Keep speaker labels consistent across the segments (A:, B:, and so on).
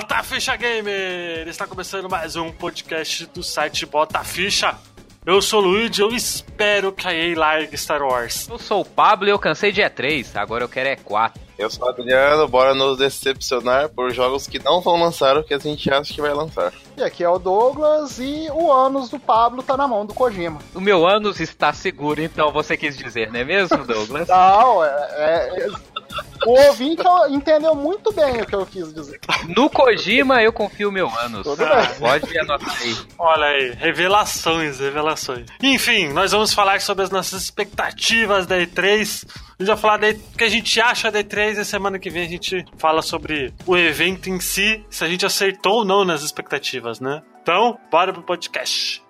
A: Bota Ficha Gamer! Está começando mais um podcast do site Bota Ficha. Eu sou o Luigi, eu espero que a EA largue Star Wars.
B: Eu sou o Pablo e eu cansei de E3, agora eu quero E4.
C: Eu sou o Adriano, bora nos decepcionar por jogos que não vão lançar o que a gente acha que vai lançar.
D: E aqui é o Douglas e o ânus do Pablo tá na mão do Kojima.
B: O meu ânus está seguro, então você quis dizer, não é mesmo, Douglas?
D: não, é, é, o ouvinte entendeu muito bem o que eu quis dizer.
B: No Kojima eu confio meu ânus. Tudo bem. Pode anotar aí.
A: Olha aí, revelações, revelações. Enfim, nós vamos falar sobre as nossas expectativas da E3. A gente vai falar do que a gente acha da E3 e semana que vem a gente fala sobre o evento em si, se a gente acertou ou não nas expectativas, né? Então, bora pro podcast.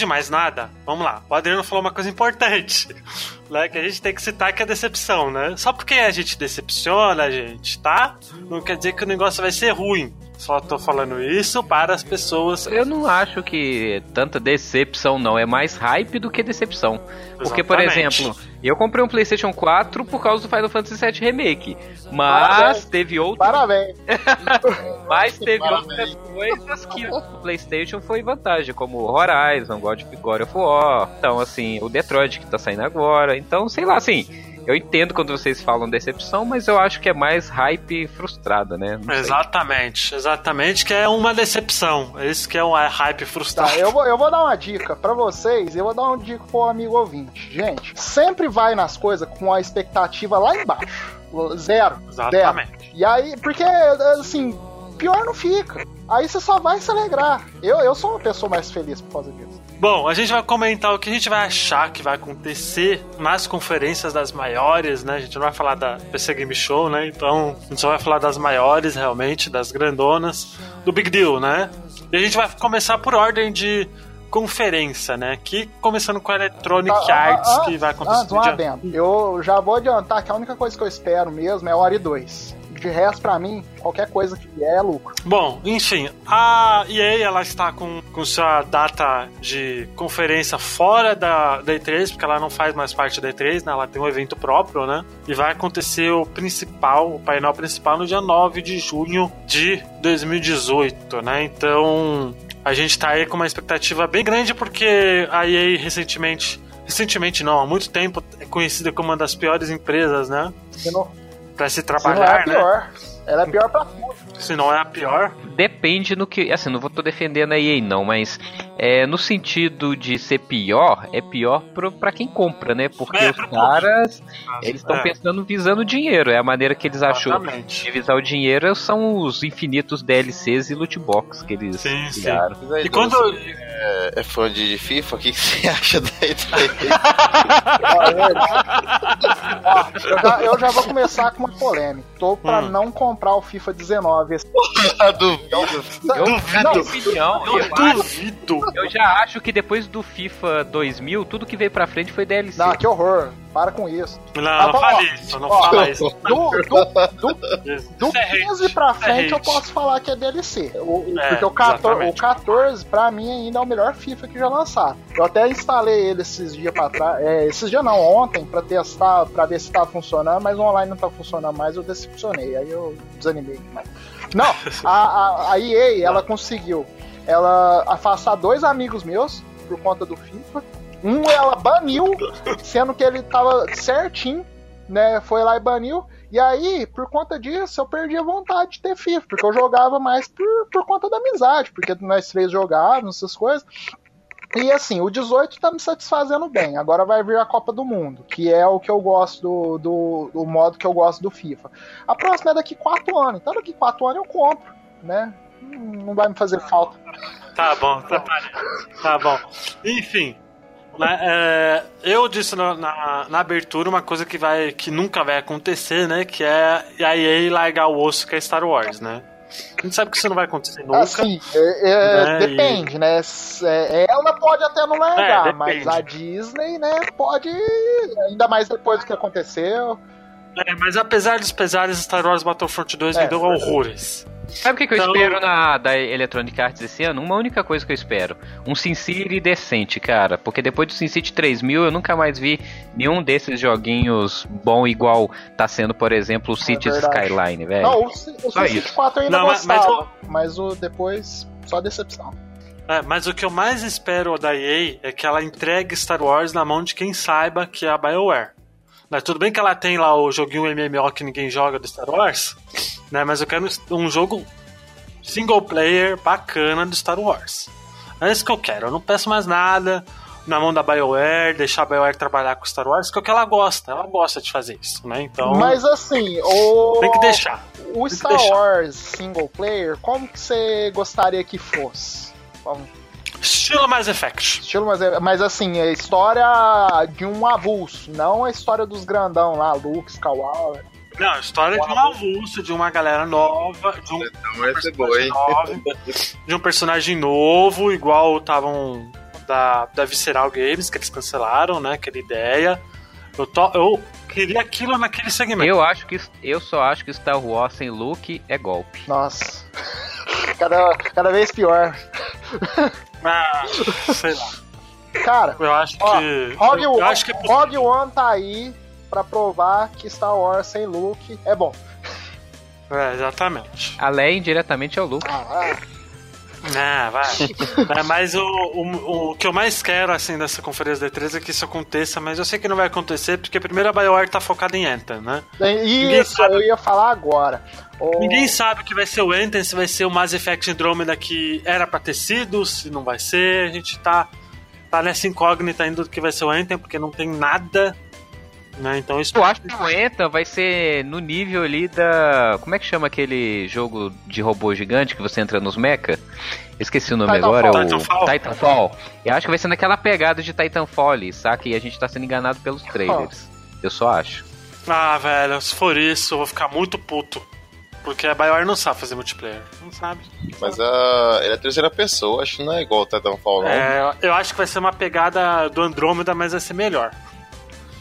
A: De mais nada, vamos lá. O Adriano falou uma coisa importante, né? Que a gente tem que citar que é decepção, né? Só porque a gente decepciona, gente, tá? Não quer dizer que o negócio vai ser ruim. Só tô falando isso para as pessoas.
B: Eu não acho que tanta decepção, não. É mais hype do que decepção. Exatamente. Porque, por exemplo, eu comprei um PlayStation 4 por causa do Final Fantasy VII Remake. Mas Parabéns. teve outro.
D: Parabéns!
B: mas teve Parabéns. outras coisas que o PlayStation foi vantagem, como Horizon, God of War. Então, assim, o Detroit que tá saindo agora. Então, sei lá, assim eu entendo quando vocês falam decepção, mas eu acho que é mais hype frustrada, né?
A: exatamente, exatamente, que é uma decepção. Isso que é um hype frustrado.
D: Tá, eu, vou, eu vou dar uma dica para vocês, eu vou dar uma dica pro amigo ouvinte. Gente, sempre vai nas coisas com a expectativa lá embaixo. Zero.
A: Exatamente.
D: Zero. E aí, porque, assim, pior não fica. Aí você só vai se alegrar. Eu, eu sou uma pessoa mais feliz por causa disso.
A: Bom, a gente vai comentar o que a gente vai achar que vai acontecer nas conferências das maiores, né? A gente não vai falar da PC Game Show, né? Então, a gente só vai falar das maiores, realmente, das grandonas, do Big Deal, né? E a gente vai começar por ordem de conferência, né? Que começando com a Electronic ah, Arts, ah, que vai acontecer.
D: Ah, um dia... Eu já vou adiantar que a única coisa que eu espero mesmo é o Ori 2. De resto, para mim, qualquer coisa que vier é lucro.
A: Bom, enfim, a EA ela está com, com sua data de conferência fora da, da E3, porque ela não faz mais parte da E3, né? Ela tem um evento próprio, né? E vai acontecer o principal, o painel principal no dia 9 de junho de 2018, né? Então, a gente está aí com uma expectativa bem grande porque a EA recentemente recentemente não, há muito tempo é conhecida como uma das piores empresas, né? Para se trabalhar,
D: se não é a pior. Né? Ela é pior pra tudo.
A: Se não é a pior.
B: Depende no que. Assim, não vou tô defendendo a EA, não, mas é, no sentido de ser pior, é pior pro, pra quem compra, né? Porque é, os caras, eles estão é. pensando visando dinheiro. É a maneira que eles acham de visar o dinheiro são os infinitos DLCs e loot box que eles sim, criaram.
C: Sim. E quando. É, é fã de FIFA, o que, que você acha daí?
D: eu, já, eu já vou começar com uma polêmica. Tô pra hum. não comprar o FIFA 19.
C: duvido.
B: Eu, duvido. Opinião, eu, eu duvido. Eu já acho que depois do FIFA 2000, tudo que veio pra frente foi DLC.
D: Não, que horror. Para com isso.
A: Não, não fale isso, não ó, fala isso. Do,
D: do, do, do 15 é pra é frente eu posso falar que é DLC. O, é, porque o 14, o 14, pra mim, ainda é o melhor FIFA que já lançaram. Eu até instalei ele esses dias pra trás. É, esses dias não, ontem, pra testar, pra ver se tava funcionando, mas o online não tá funcionando mais, eu decepcionei. Aí eu desanimei demais. Não, a, a, a EA, ela conseguiu ela afastar dois amigos meus por conta do FIFA. Um ela baniu, sendo que ele tava certinho, né? Foi lá e baniu. E aí, por conta disso, eu perdi a vontade de ter FIFA, porque eu jogava mais por, por conta da amizade, porque nós três jogávamos essas coisas. E assim, o 18 tá me satisfazendo bem. Agora vai vir a Copa do Mundo, que é o que eu gosto do, do, do modo que eu gosto do FIFA. A próxima é daqui 4 anos. Então daqui 4 anos eu compro, né? não vai me fazer falta.
A: Tá bom, tá, tá bom. Enfim, é, eu disse na, na, na, abertura uma coisa que, vai, que nunca vai acontecer, né? Que é a EA largar o osso que é Star Wars, né? A gente sabe que isso não vai acontecer nunca.
D: Assim, é, é, né, depende, e... né? É, ela pode até não largar, é, mas a Disney, né, pode. Ainda mais depois do que aconteceu.
A: É, mas apesar dos pesares, Star Wars Battlefront 2 me deu horrores.
B: Sabe o que, que então... eu espero na, da Electronic Arts esse ano? Uma única coisa que eu espero. Um SimCity decente, cara. Porque depois do SimCity 3000 eu nunca mais vi nenhum desses joguinhos bom igual tá sendo, por exemplo, o é Cities Skyline, velho.
D: Não, o, o SimCity 4 ainda não, gostava, mas, o... mas o depois só decepção.
A: É, mas o que eu mais espero da EA é que ela entregue Star Wars na mão de quem saiba que é a BioWare. Mas tudo bem que ela tem lá o joguinho MMO que ninguém joga do Star Wars, né? Mas eu quero um jogo single player bacana do Star Wars. É isso que eu quero. Eu não peço mais nada na mão da BioWare, deixar a BioWare trabalhar com Star Wars, que é o que ela gosta. Ela gosta de fazer isso, né? Então.
D: Mas assim, o.
A: Tem que deixar.
D: O Star deixar. Wars single player, como que você gostaria que fosse? Vamos
A: Estilo Mass Effect.
D: Estilo Mass Effect. Mas assim, é a história de um avulso, não a história dos grandão lá, Luke, Skywalker.
A: Não, a história de um avulso, de uma galera nova, de um, personagem novo, de um personagem novo, igual estavam da, da Visceral Games, que eles cancelaram, né? Aquela ideia. Eu, to, eu queria aquilo naquele segmento.
B: Eu acho que eu só acho que Star Wars sem Luke é golpe.
D: Nossa. Cada, cada vez pior.
A: Ah, sei lá.
D: Cara,
A: eu acho ó, que.
D: Rogue, eu acho que é Rogue One tá aí pra provar que Star Wars sem Luke é bom.
A: É, exatamente.
B: A Leia indiretamente é o Luke. Ah,
A: ah vai. é, mas o, o, o que eu mais quero, assim, dessa conferência D3 é que isso aconteça, mas eu sei que não vai acontecer, porque primeiro a BioWare tá focada em Anthem, né?
D: Isso, sabe... eu ia falar agora.
A: Ninguém sabe o que vai ser o Anthem, se vai ser o Mass Effect Andromeda que era pra ter sido, se não vai ser. A gente tá, tá nessa incógnita ainda do que vai ser o Anthem, porque não tem nada né? Então isso.
B: Eu acho que o Anthem vai ser no nível ali da. Como é que chama aquele jogo de robô gigante que você entra nos mecha? Esqueci o nome Titanfall. agora, é o Titanfall. Titanfall. Eu acho que vai ser naquela pegada de Titanfall ali, saca? E a gente tá sendo enganado pelos trailers. Oh. Eu só acho.
A: Ah, velho, se for isso, eu vou ficar muito puto. Porque a BioWare não sabe fazer multiplayer. Não sabe.
C: Mas a, ele é terceira pessoa, acho que não é igual o Titanfall, não.
A: É, eu acho que vai ser uma pegada do Andromeda, mas vai ser melhor.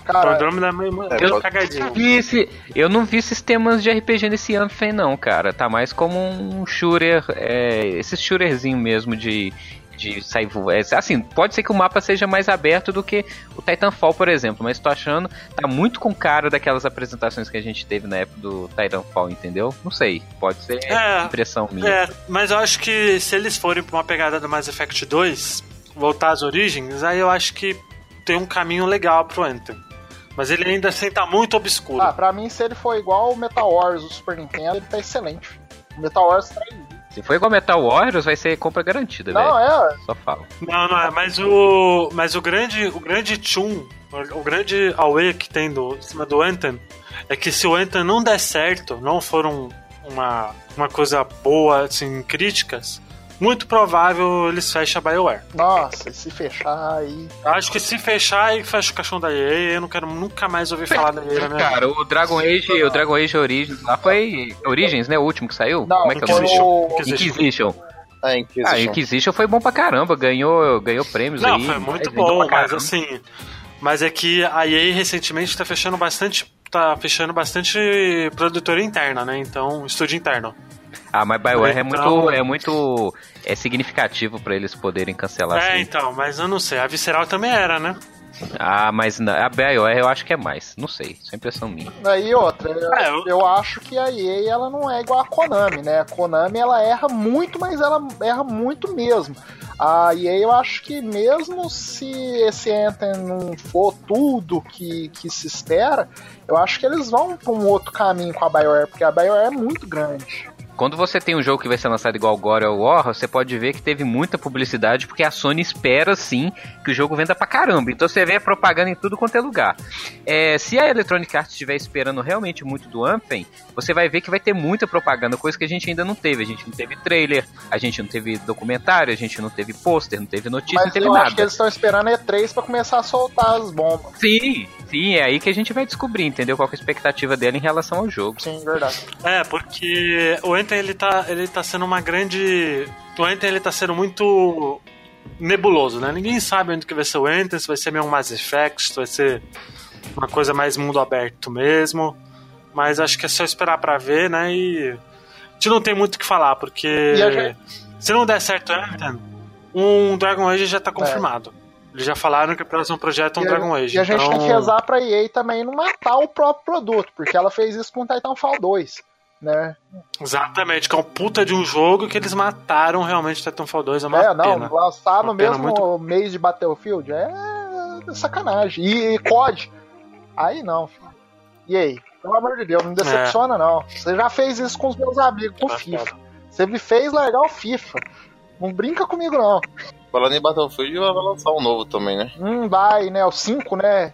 A: Cara, Andromeda é meio, é,
B: eu, cagadinho. Vi esse, eu não vi sistemas de RPG nesse Anthem, não, cara. Tá mais como um shooter, é, esse shooterzinho mesmo de de sair é, assim, pode ser que o mapa seja mais aberto do que o Titanfall, por exemplo, mas tô achando tá muito com cara daquelas apresentações que a gente teve na época do Titanfall, entendeu? Não sei, pode ser é, impressão minha.
A: É, mas eu acho que se eles forem pra uma pegada do Mass Effect 2, voltar às origens, aí eu acho que tem um caminho legal pro Anthem. Mas ele ainda assim tá muito obscuro.
D: Ah, pra mim, se ele for igual o Metal Wars do Super Nintendo, ele tá excelente. O Metal Wars tá
B: Se for igual Metal Warriors, vai ser compra garantida, velho. Não, é. Só falo.
A: Não, não é, mas o. Mas o grande. O grande tchum, o grande away que tem do, em cima do Anthem é que se o Anthem não der certo, não for um, uma, uma coisa boa, assim, críticas, muito provável eles fechem a BioWare.
D: Nossa, se fechar aí.
A: Acho que se fechar e fecha o caixão da EA, eu não quero nunca mais ouvir falar da EA
B: minha Cara, o Dragon Age, o Dragon Age Origins lá foi. Origins, né? O último que saiu?
D: Não, Como é que é o nome?
B: Inquisition. Ah, Inquisition. Ah, Inquisition foi bom pra caramba, ganhou, ganhou prêmios
A: não,
B: aí.
A: Não, foi muito bom, mas assim. Mas é que a EA recentemente tá fechando bastante. tá fechando bastante produtora interna, né? Então, estúdio interno.
B: Ah, mas BioWare é então... é muito, é muito é significativo para eles poderem cancelar.
A: É, assim. então, mas eu não sei. A Visceral também era, né?
B: Ah, mas a BioWare eu acho que é mais. Não sei, isso é impressão minha.
D: E outra, eu, é, eu... eu... acho que a EA ela não é igual a Konami, né? A Konami ela erra muito, mas ela erra muito mesmo. A EA eu acho que mesmo se esse Anthem não for tudo que, que se espera, eu acho que eles vão para um outro caminho com a BioWare, porque a BioWare é muito grande.
B: Quando você tem um jogo que vai ser lançado igual God of War, você pode ver que teve muita publicidade, porque a Sony espera sim que o jogo venda pra caramba. Então você vê propaganda em tudo quanto é lugar. É, se a Electronic Arts estiver esperando realmente muito do Anthem, você vai ver que vai ter muita propaganda, coisa que a gente ainda não teve. A gente não teve trailer, a gente não teve documentário, a gente não teve pôster, não teve notícia, Mas não teve
D: eu
B: nada.
D: Acho que eles estão esperando E3 para começar a soltar as bombas.
B: Sim, sim, é aí que a gente vai descobrir, entendeu? Qual é a expectativa dele em relação ao jogo.
D: Sim, verdade.
A: É, porque o Anthem ele tá, ele tá sendo uma grande. O Anthem ele tá sendo muito nebuloso, né? Ninguém sabe onde que vai ser o Anthem, se vai ser meio um Mass Effect, se vai ser uma coisa mais mundo aberto mesmo. Mas acho que é só esperar para ver, né? E a gente não tem muito o que falar, porque se não der certo o Anthem, um Dragon Age já tá confirmado. É. Eles já falaram que o próximo projeto é um e Dragon Age.
D: E a gente então... tem que rezar pra EA também não matar o próprio produto, porque ela fez isso com Titanfall 2 né?
A: Exatamente, que é um puta de um jogo que eles mataram realmente Titanfall 2, é uma É, não,
D: pena. lançar no mesmo muito... mês de Battlefield é sacanagem. E, e COD, aí não, filho. E aí? Pelo amor de Deus, não decepciona é. não. Você já fez isso com os meus amigos com tá FIFA. Você me fez largar o FIFA. Não brinca comigo não.
C: Falando em Battlefield, vai lançar um novo também, né?
D: Hum, vai, né? O 5, né?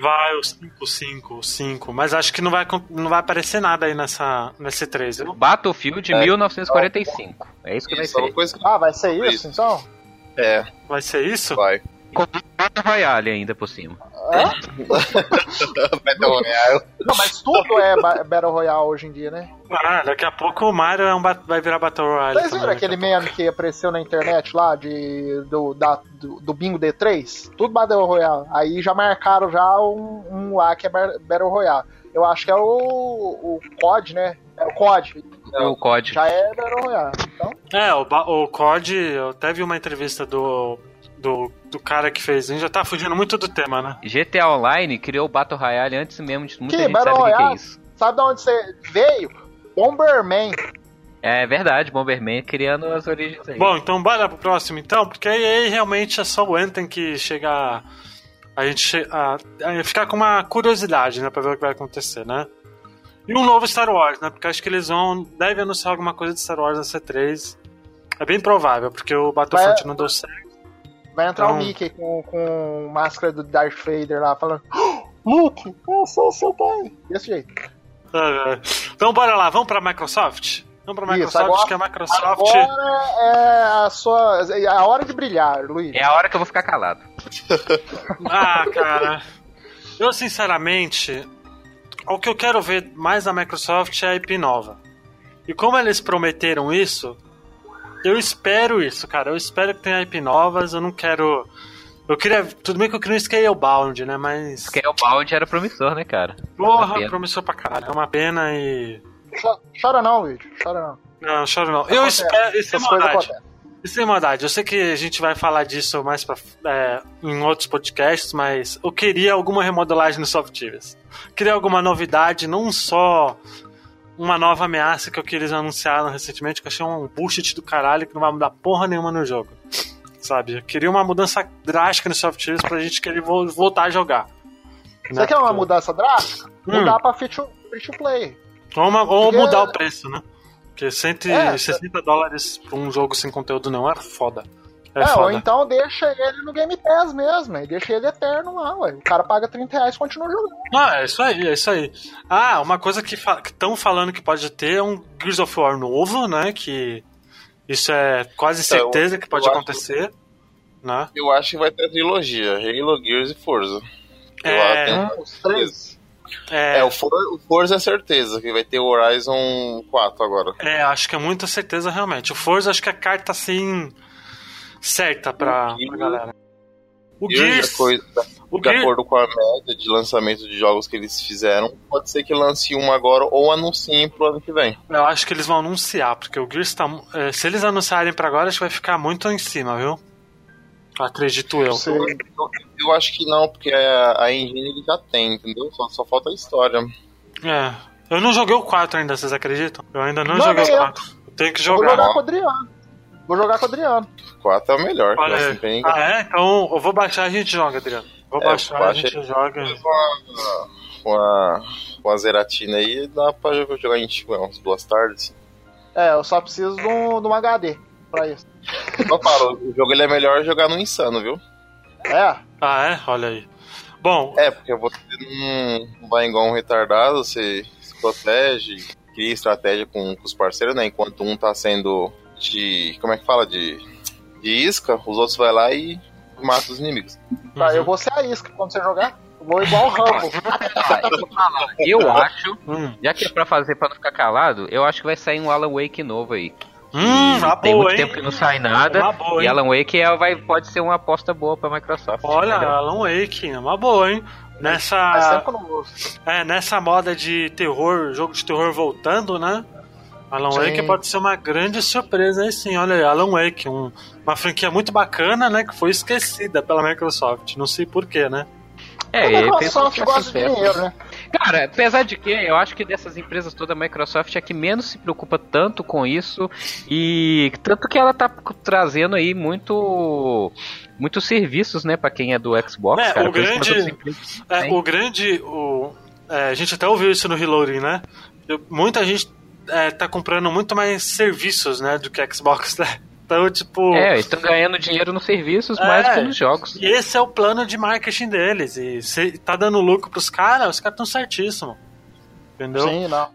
A: Vai, o 5, 5, 5. Mas acho que não vai, não vai aparecer nada aí nessa, nesse 3, viu?
B: Battlefield é. 1945. É isso que
D: isso,
B: vai ser.
D: Coisa... Ah, vai ser isso, isso, então?
C: É.
A: Vai ser isso?
C: Vai.
B: Com Battle Royale ainda por cima.
D: Battle Royale. Não, mas tudo é Battle Royale hoje em dia, né?
A: Ah, daqui a pouco o Mario é um vai virar Battle Royale.
D: Vocês viram aquele meme que apareceu na internet lá de, do, da, do, do, Bingo D3? Tudo Battle Royale. Aí já marcaram já um, um lá que é Battle Royale. Eu acho que é o, o COD, né? É o COD.
B: É o COD.
D: Já é Battle Royale. Então...
A: É, o, o COD, eu até vi uma entrevista do do, do cara que fez. A gente já tá fugindo muito do tema, né?
B: GTA Online criou o Battle Royale antes mesmo de muita que, gente Battle sabe o que, é isso.
D: Sabe de onde você veio? Bomberman.
B: É verdade, Bomberman criando as origens aí.
A: Bom, então bora pro próximo então, porque aí realmente é só o Anthem que chega a gente a, a ficar com uma curiosidade, né, pra ver o que vai acontecer, né? E um novo Star Wars, né? Porque acho que eles vão. Devem anunciar alguma coisa de Star Wars na C3. É bem provável, porque o Battlefront Vai... não deu certo.
D: Vai entrar então... o Mickey com, com máscara do Darth Vader lá, falando: Luke, eu sou seu pai. Desse jeito.
A: É. Então bora lá, vamos pra Microsoft? Vamos pra Microsoft, Isso, agora, que a Microsoft.
D: Agora é a sua. É a hora de brilhar, Luiz.
B: É a hora que eu vou ficar calado.
A: ah, cara. Eu, sinceramente, o que eu quero ver mais da Microsoft é a IP nova. E como eles prometeram isso, eu espero isso, cara. Eu espero que tenha IP novas. Eu não quero. Eu queria. Tudo bem que eu queria um Scalebound, né? Mas.
B: Scalebound era promissor, né, cara?
A: Porra, promissor pra caralho. É uma pena e.
D: Chora não, Luiz. Chora não.
A: Não, chora não. Eu espero. Isso é maldade. Isso é maldade. Eu sei que a gente vai falar disso mais pra, é, em outros podcasts, mas eu queria alguma remodelagem no Softives. Queria alguma novidade, não só uma nova ameaça que eu queria anunciar recentemente, que eu achei um bullshit do caralho que não vai mudar porra nenhuma no jogo. Sabe? Eu queria uma mudança drástica no Soft pra gente querer voltar a jogar.
D: Você né? quer uma mudança drástica? Hum. Mudar pra free to, free to play.
A: Ou, uma, ou Porque... mudar o preço, né? Porque 160 é, dólares pra um jogo sem conteúdo não é foda. É, é
D: ou então deixa ele no Game Pass mesmo, e deixa ele eterno lá, ué. O cara paga 30 reais e continua jogando.
A: Ah, é isso aí, é isso aí. Ah, uma coisa que estão falando que pode ter é um Gears of War novo, né? Que isso é quase então, certeza que pode acontecer. Acho, né?
C: Eu acho que vai ter trilogia, Halo, Gears e Forza.
A: é,
C: os três. É, é o, For, o Forza é certeza, que vai ter o Horizon 4 agora.
A: É, acho que é muita certeza realmente. O Forza acho que a carta assim certa pra, pra galera.
C: O Gears, de, coisa, o de Gears... acordo com a média de lançamento de jogos que eles fizeram, pode ser que lance um agora ou anunciem pro ano que vem.
A: Eu acho que eles vão anunciar, porque o Gears tá. É, se eles anunciarem para agora, acho que vai ficar muito em cima, viu? Acredito eu.
C: Eu, eu, eu acho que não, porque a, a engine ele já tem, entendeu? Só, só falta a história.
A: É. Eu não joguei o 4 ainda, vocês acreditam? Eu ainda não, não joguei o 4. Eu tenho que jogar.
D: Vou jogar com o Adriano. Vou jogar com o Adriano.
C: 4 é o melhor.
A: Olha, ah, é? Então eu vou baixar e a gente joga, Adriano. Vou é, baixar e a gente joga.
C: Com a, com a Zeratina aí, dá pra jogar em tipo, umas duas tardes.
D: É, eu só preciso de um, de um HD pra isso.
C: Eu falo, o jogo ele é melhor jogar no insano, viu?
D: É?
A: Ah, é? Olha aí. Bom.
C: É, porque você não vai igual um retardado, você se protege, cria estratégia com, com os parceiros, né? Enquanto um tá sendo de. Como é que fala? De, de isca, os outros vai lá e mata os inimigos.
D: Tá, uhum. eu vou ser a isca quando você jogar. Vou igual o Rambo.
B: eu acho, hum. já que é pra fazer pra não ficar calado, eu acho que vai sair um Alan Wake novo aí.
A: Hum,
B: tem
A: boa,
B: muito hein? tempo que não sai nada. Boa, e Alan Wake é, vai, pode ser uma aposta boa pra Microsoft.
A: Olha, entendeu? Alan Wake, é uma boa, hein? Nessa. É, nessa moda de terror, jogo de terror voltando, né? Alan sim. Wake pode ser uma grande surpresa aí sim. Olha aí, Alan Wake, um, uma franquia muito bacana, né? Que foi esquecida pela Microsoft. Não sei porquê, né?
B: É, a Microsoft gosta de dinheiro, né? Cara, apesar de que eu acho que dessas empresas toda a Microsoft é que menos se preocupa tanto com isso e tanto que ela tá trazendo aí muito muitos serviços, né, para quem é do Xbox.
A: É,
B: cara,
A: o grande, é, o grande, o, é, a gente até ouviu isso no Reloading, né? Muita gente é, tá comprando muito mais serviços, né, do que Xbox, né? Então, tipo.
B: É, estão ganhando dinheiro nos serviços é, mais que nos jogos.
A: E esse é o plano de marketing deles. E se tá dando lucro pros caras, os caras estão certíssimos. Entendeu?
D: Sim, não.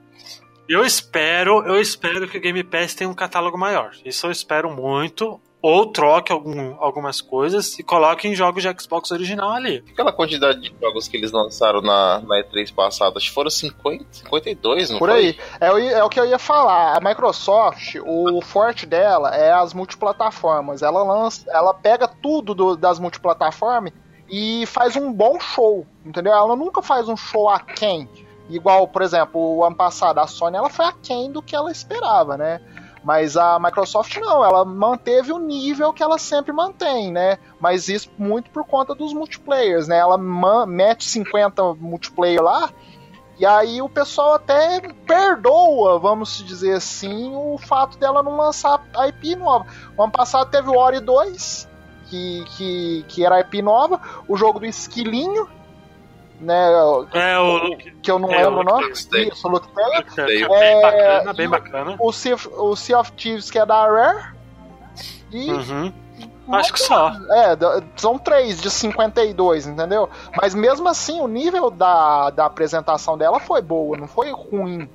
A: Eu espero, eu espero que o Game Pass tenha um catálogo maior. Isso eu espero muito ou troque algum, algumas coisas e coloque em jogos de Xbox original ali.
C: Aquela quantidade de jogos que eles lançaram na, na E3 passada, acho que foram 50, 52, não
D: Por
C: foi?
D: aí. É, é o que eu ia falar. A Microsoft, o forte dela é as multiplataformas. Ela lança, ela pega tudo do, das multiplataformas e faz um bom show, entendeu? Ela nunca faz um show a quem. Igual, por exemplo, o ano passado a Sony ela foi aquém do que ela esperava, né? Mas a Microsoft não, ela manteve o nível que ela sempre mantém, né? Mas isso muito por conta dos multiplayers, né? Ela mete 50 multiplayer lá e aí o pessoal até perdoa, vamos dizer assim, o fato dela não lançar a IP nova. O ano passado teve o Ori 2, que, que, que era a IP nova, o jogo do Esquilinho, né?
A: É, o
D: que eu não é, lembro o nome. Isso, o Luke
A: Taylor. É, bem bacana, bem bacana.
D: O sea, o sea of Thieves, que é da Rare. E.
A: Uhum. Acho que só.
D: É, são três de 52, entendeu? Mas mesmo assim, o nível da, da apresentação dela foi boa, não foi ruim.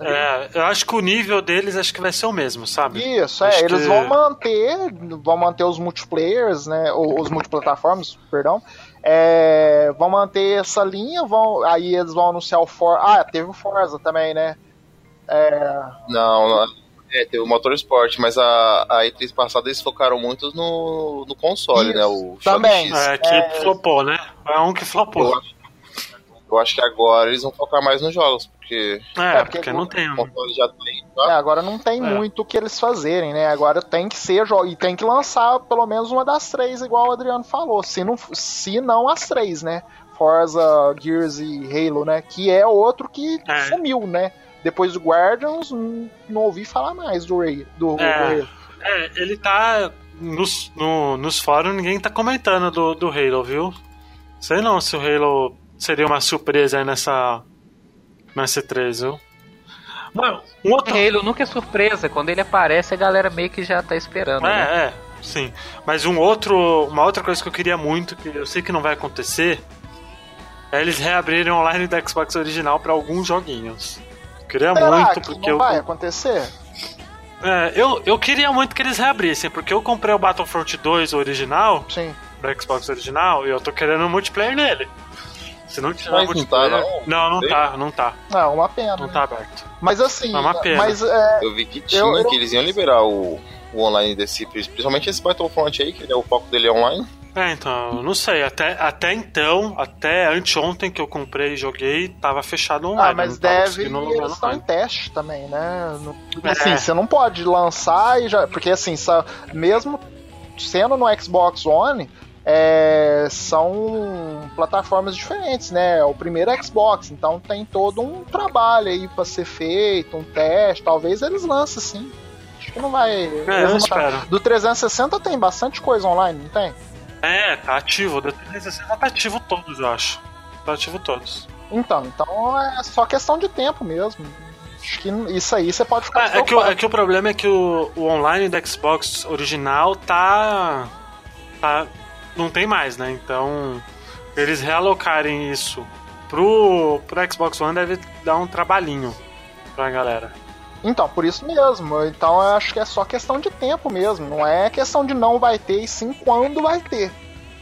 A: É, eu acho que o nível deles acho que vai ser o mesmo, sabe?
D: Isso, é, eles que... vão manter, vão manter os multiplayers, né, os multiplataformas, perdão, é, vão manter essa linha, vão, aí eles vão anunciar o Forza. Ah, teve o Forza também, né?
C: É... Não, não, é, teve o Motorsport, mas a, a E3 passada eles focaram muito no, no console, né? Isso, né? O
D: também.
A: É, que é... flopou, né? É um que flopou.
C: Eu acho, eu acho que agora eles vão focar mais nos jogos, porque.
A: É, é porque, porque não tem. O
C: console já tem. Tá?
D: É, agora não tem é. muito o que eles fazerem, né? Agora tem que ser e tem que lançar pelo menos uma das três, igual o Adriano falou. Se não, se não as três, né? Forza, Gears e Halo, né? Que é outro que é. sumiu, né? Depois do Guardians, não, ouvi falar mais do Ray. Do,
A: é, do é, ele tá. Nos, no, nos fóruns ninguém tá comentando do, do Halo, viu? Sei não se o Halo seria uma surpresa aí nessa. Nessa 3, viu?
B: Mano, um outro... Halo nunca é surpresa. Quando ele aparece, a galera meio que já tá esperando.
A: É,
B: né?
A: é, sim. Mas um outro, uma outra coisa que eu queria muito, que eu sei que não vai acontecer, é eles reabrirem online da Xbox original para alguns joguinhos. queria Será muito, porque não
D: eu. vai acontecer?
A: É, eu, eu queria muito que eles reabrissem, porque eu comprei o Battlefront 2 original,
D: Sim.
A: da Xbox original, e eu tô querendo um multiplayer nele. Se não tiver
C: mas multiplayer. Não,
A: tá, não, não, não tá, não tá.
D: Não, é uma pena.
A: Não tá aberto.
D: Mas assim.
A: É uma pena.
D: Mas, é,
C: eu vi que tinha, eu, eu... que eles iam liberar o, o online desse, principalmente esse Battlefront aí, que é o foco dele é online.
A: É, então, não sei. Até, até então, até anteontem que eu comprei e joguei, tava fechado online.
D: Ah, mas deve estão em teste também, né? É. Assim, você não pode lançar e já. Porque assim, mesmo sendo no Xbox One, é, são plataformas diferentes, né? É o primeiro Xbox, então tem todo um trabalho aí para ser feito, um teste. Talvez eles lancem sim. Acho que não vai.
A: É, eu espero.
D: Do 360 tem bastante coisa online, não tem?
A: É, tá ativo. Do 360 tá ativo todos, eu acho. Tá ativo todos.
D: Então, então é só questão de tempo mesmo. Acho que isso aí você pode ficar.
A: Ah, é, que o, é que o problema é que o, o online do Xbox original tá. tá. Não tem mais, né? Então. Eles realocarem isso pro, pro Xbox One deve dar um trabalhinho pra galera.
D: Então, por isso mesmo. Então eu acho que é só questão de tempo mesmo. Não é questão de não vai ter, e sim quando vai ter.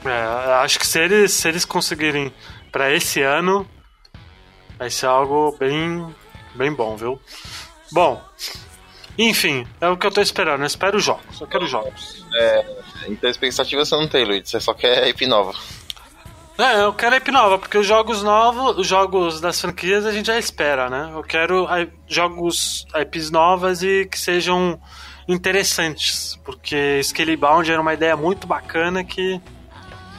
A: É, acho que se eles, se eles conseguirem para esse ano, vai ser algo bem, bem bom, viu? Bom, enfim, é o que eu tô esperando. Eu espero jogos. Eu quero jogos.
C: É, então expectativa você não tem, Luiz. Você só quer IP nova.
A: É, eu quero IP nova, porque os jogos novos, os jogos das franquias a gente já espera, né? Eu quero jogos IPs novas e que sejam interessantes, porque Scalebound era uma ideia muito bacana que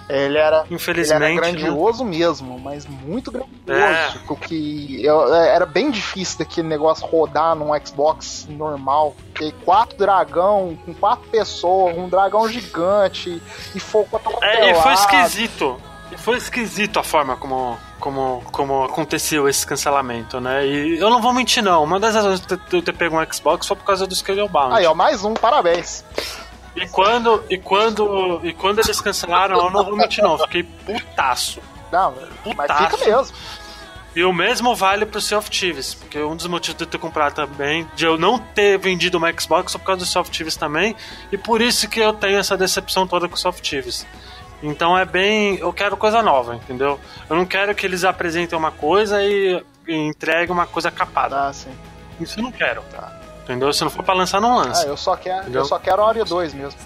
D: ele era,
A: Infelizmente,
D: ele era grandioso não... mesmo, mas muito grandioso. É. Que eu, é, era bem difícil daquele negócio rodar num Xbox normal. Porque quatro dragão, com quatro pessoas, um dragão gigante e fogo
A: É, e foi esquisito. Foi esquisito a forma como, como, como aconteceu esse cancelamento, né? E eu não vou mentir, não. Uma das razões de eu ter pego um Xbox foi por causa do Scalebound.
D: Aí, ó, mais um, parabéns.
A: E quando, e quando, e quando eles cancelaram, eu não vou mentir, não. Fiquei putaço.
D: Não, putaço. mas fica mesmo.
A: E o mesmo vale pro Sea of Thieves, porque um dos motivos de eu ter comprado também, de eu não ter vendido uma Xbox, foi por causa do Sea of Thieves também, e por isso que eu tenho essa decepção toda com o Sea of Thieves. Então é bem. Eu quero coisa nova, entendeu? Eu não quero que eles apresentem uma coisa e, e entreguem uma coisa capada.
D: Ah, sim.
A: Isso eu não quero. Tá. Entendeu? Se não for pra lançar, não lança.
D: Ah, eu só quero, eu só quero Ori 2 mesmo.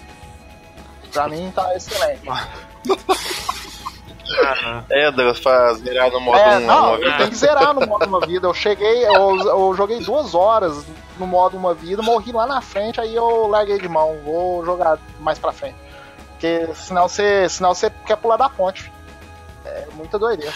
D: Pra mim tá excelente.
C: É, Deus, pra zerar no modo
D: é, uma, não, vida. Tem que zerar no modo uma vida. Eu cheguei, eu, eu joguei duas horas no modo uma vida, morri lá na frente, aí eu larguei de mão. Vou jogar mais pra frente. Porque senão você, senão você quer pular da ponte. É muita doideira.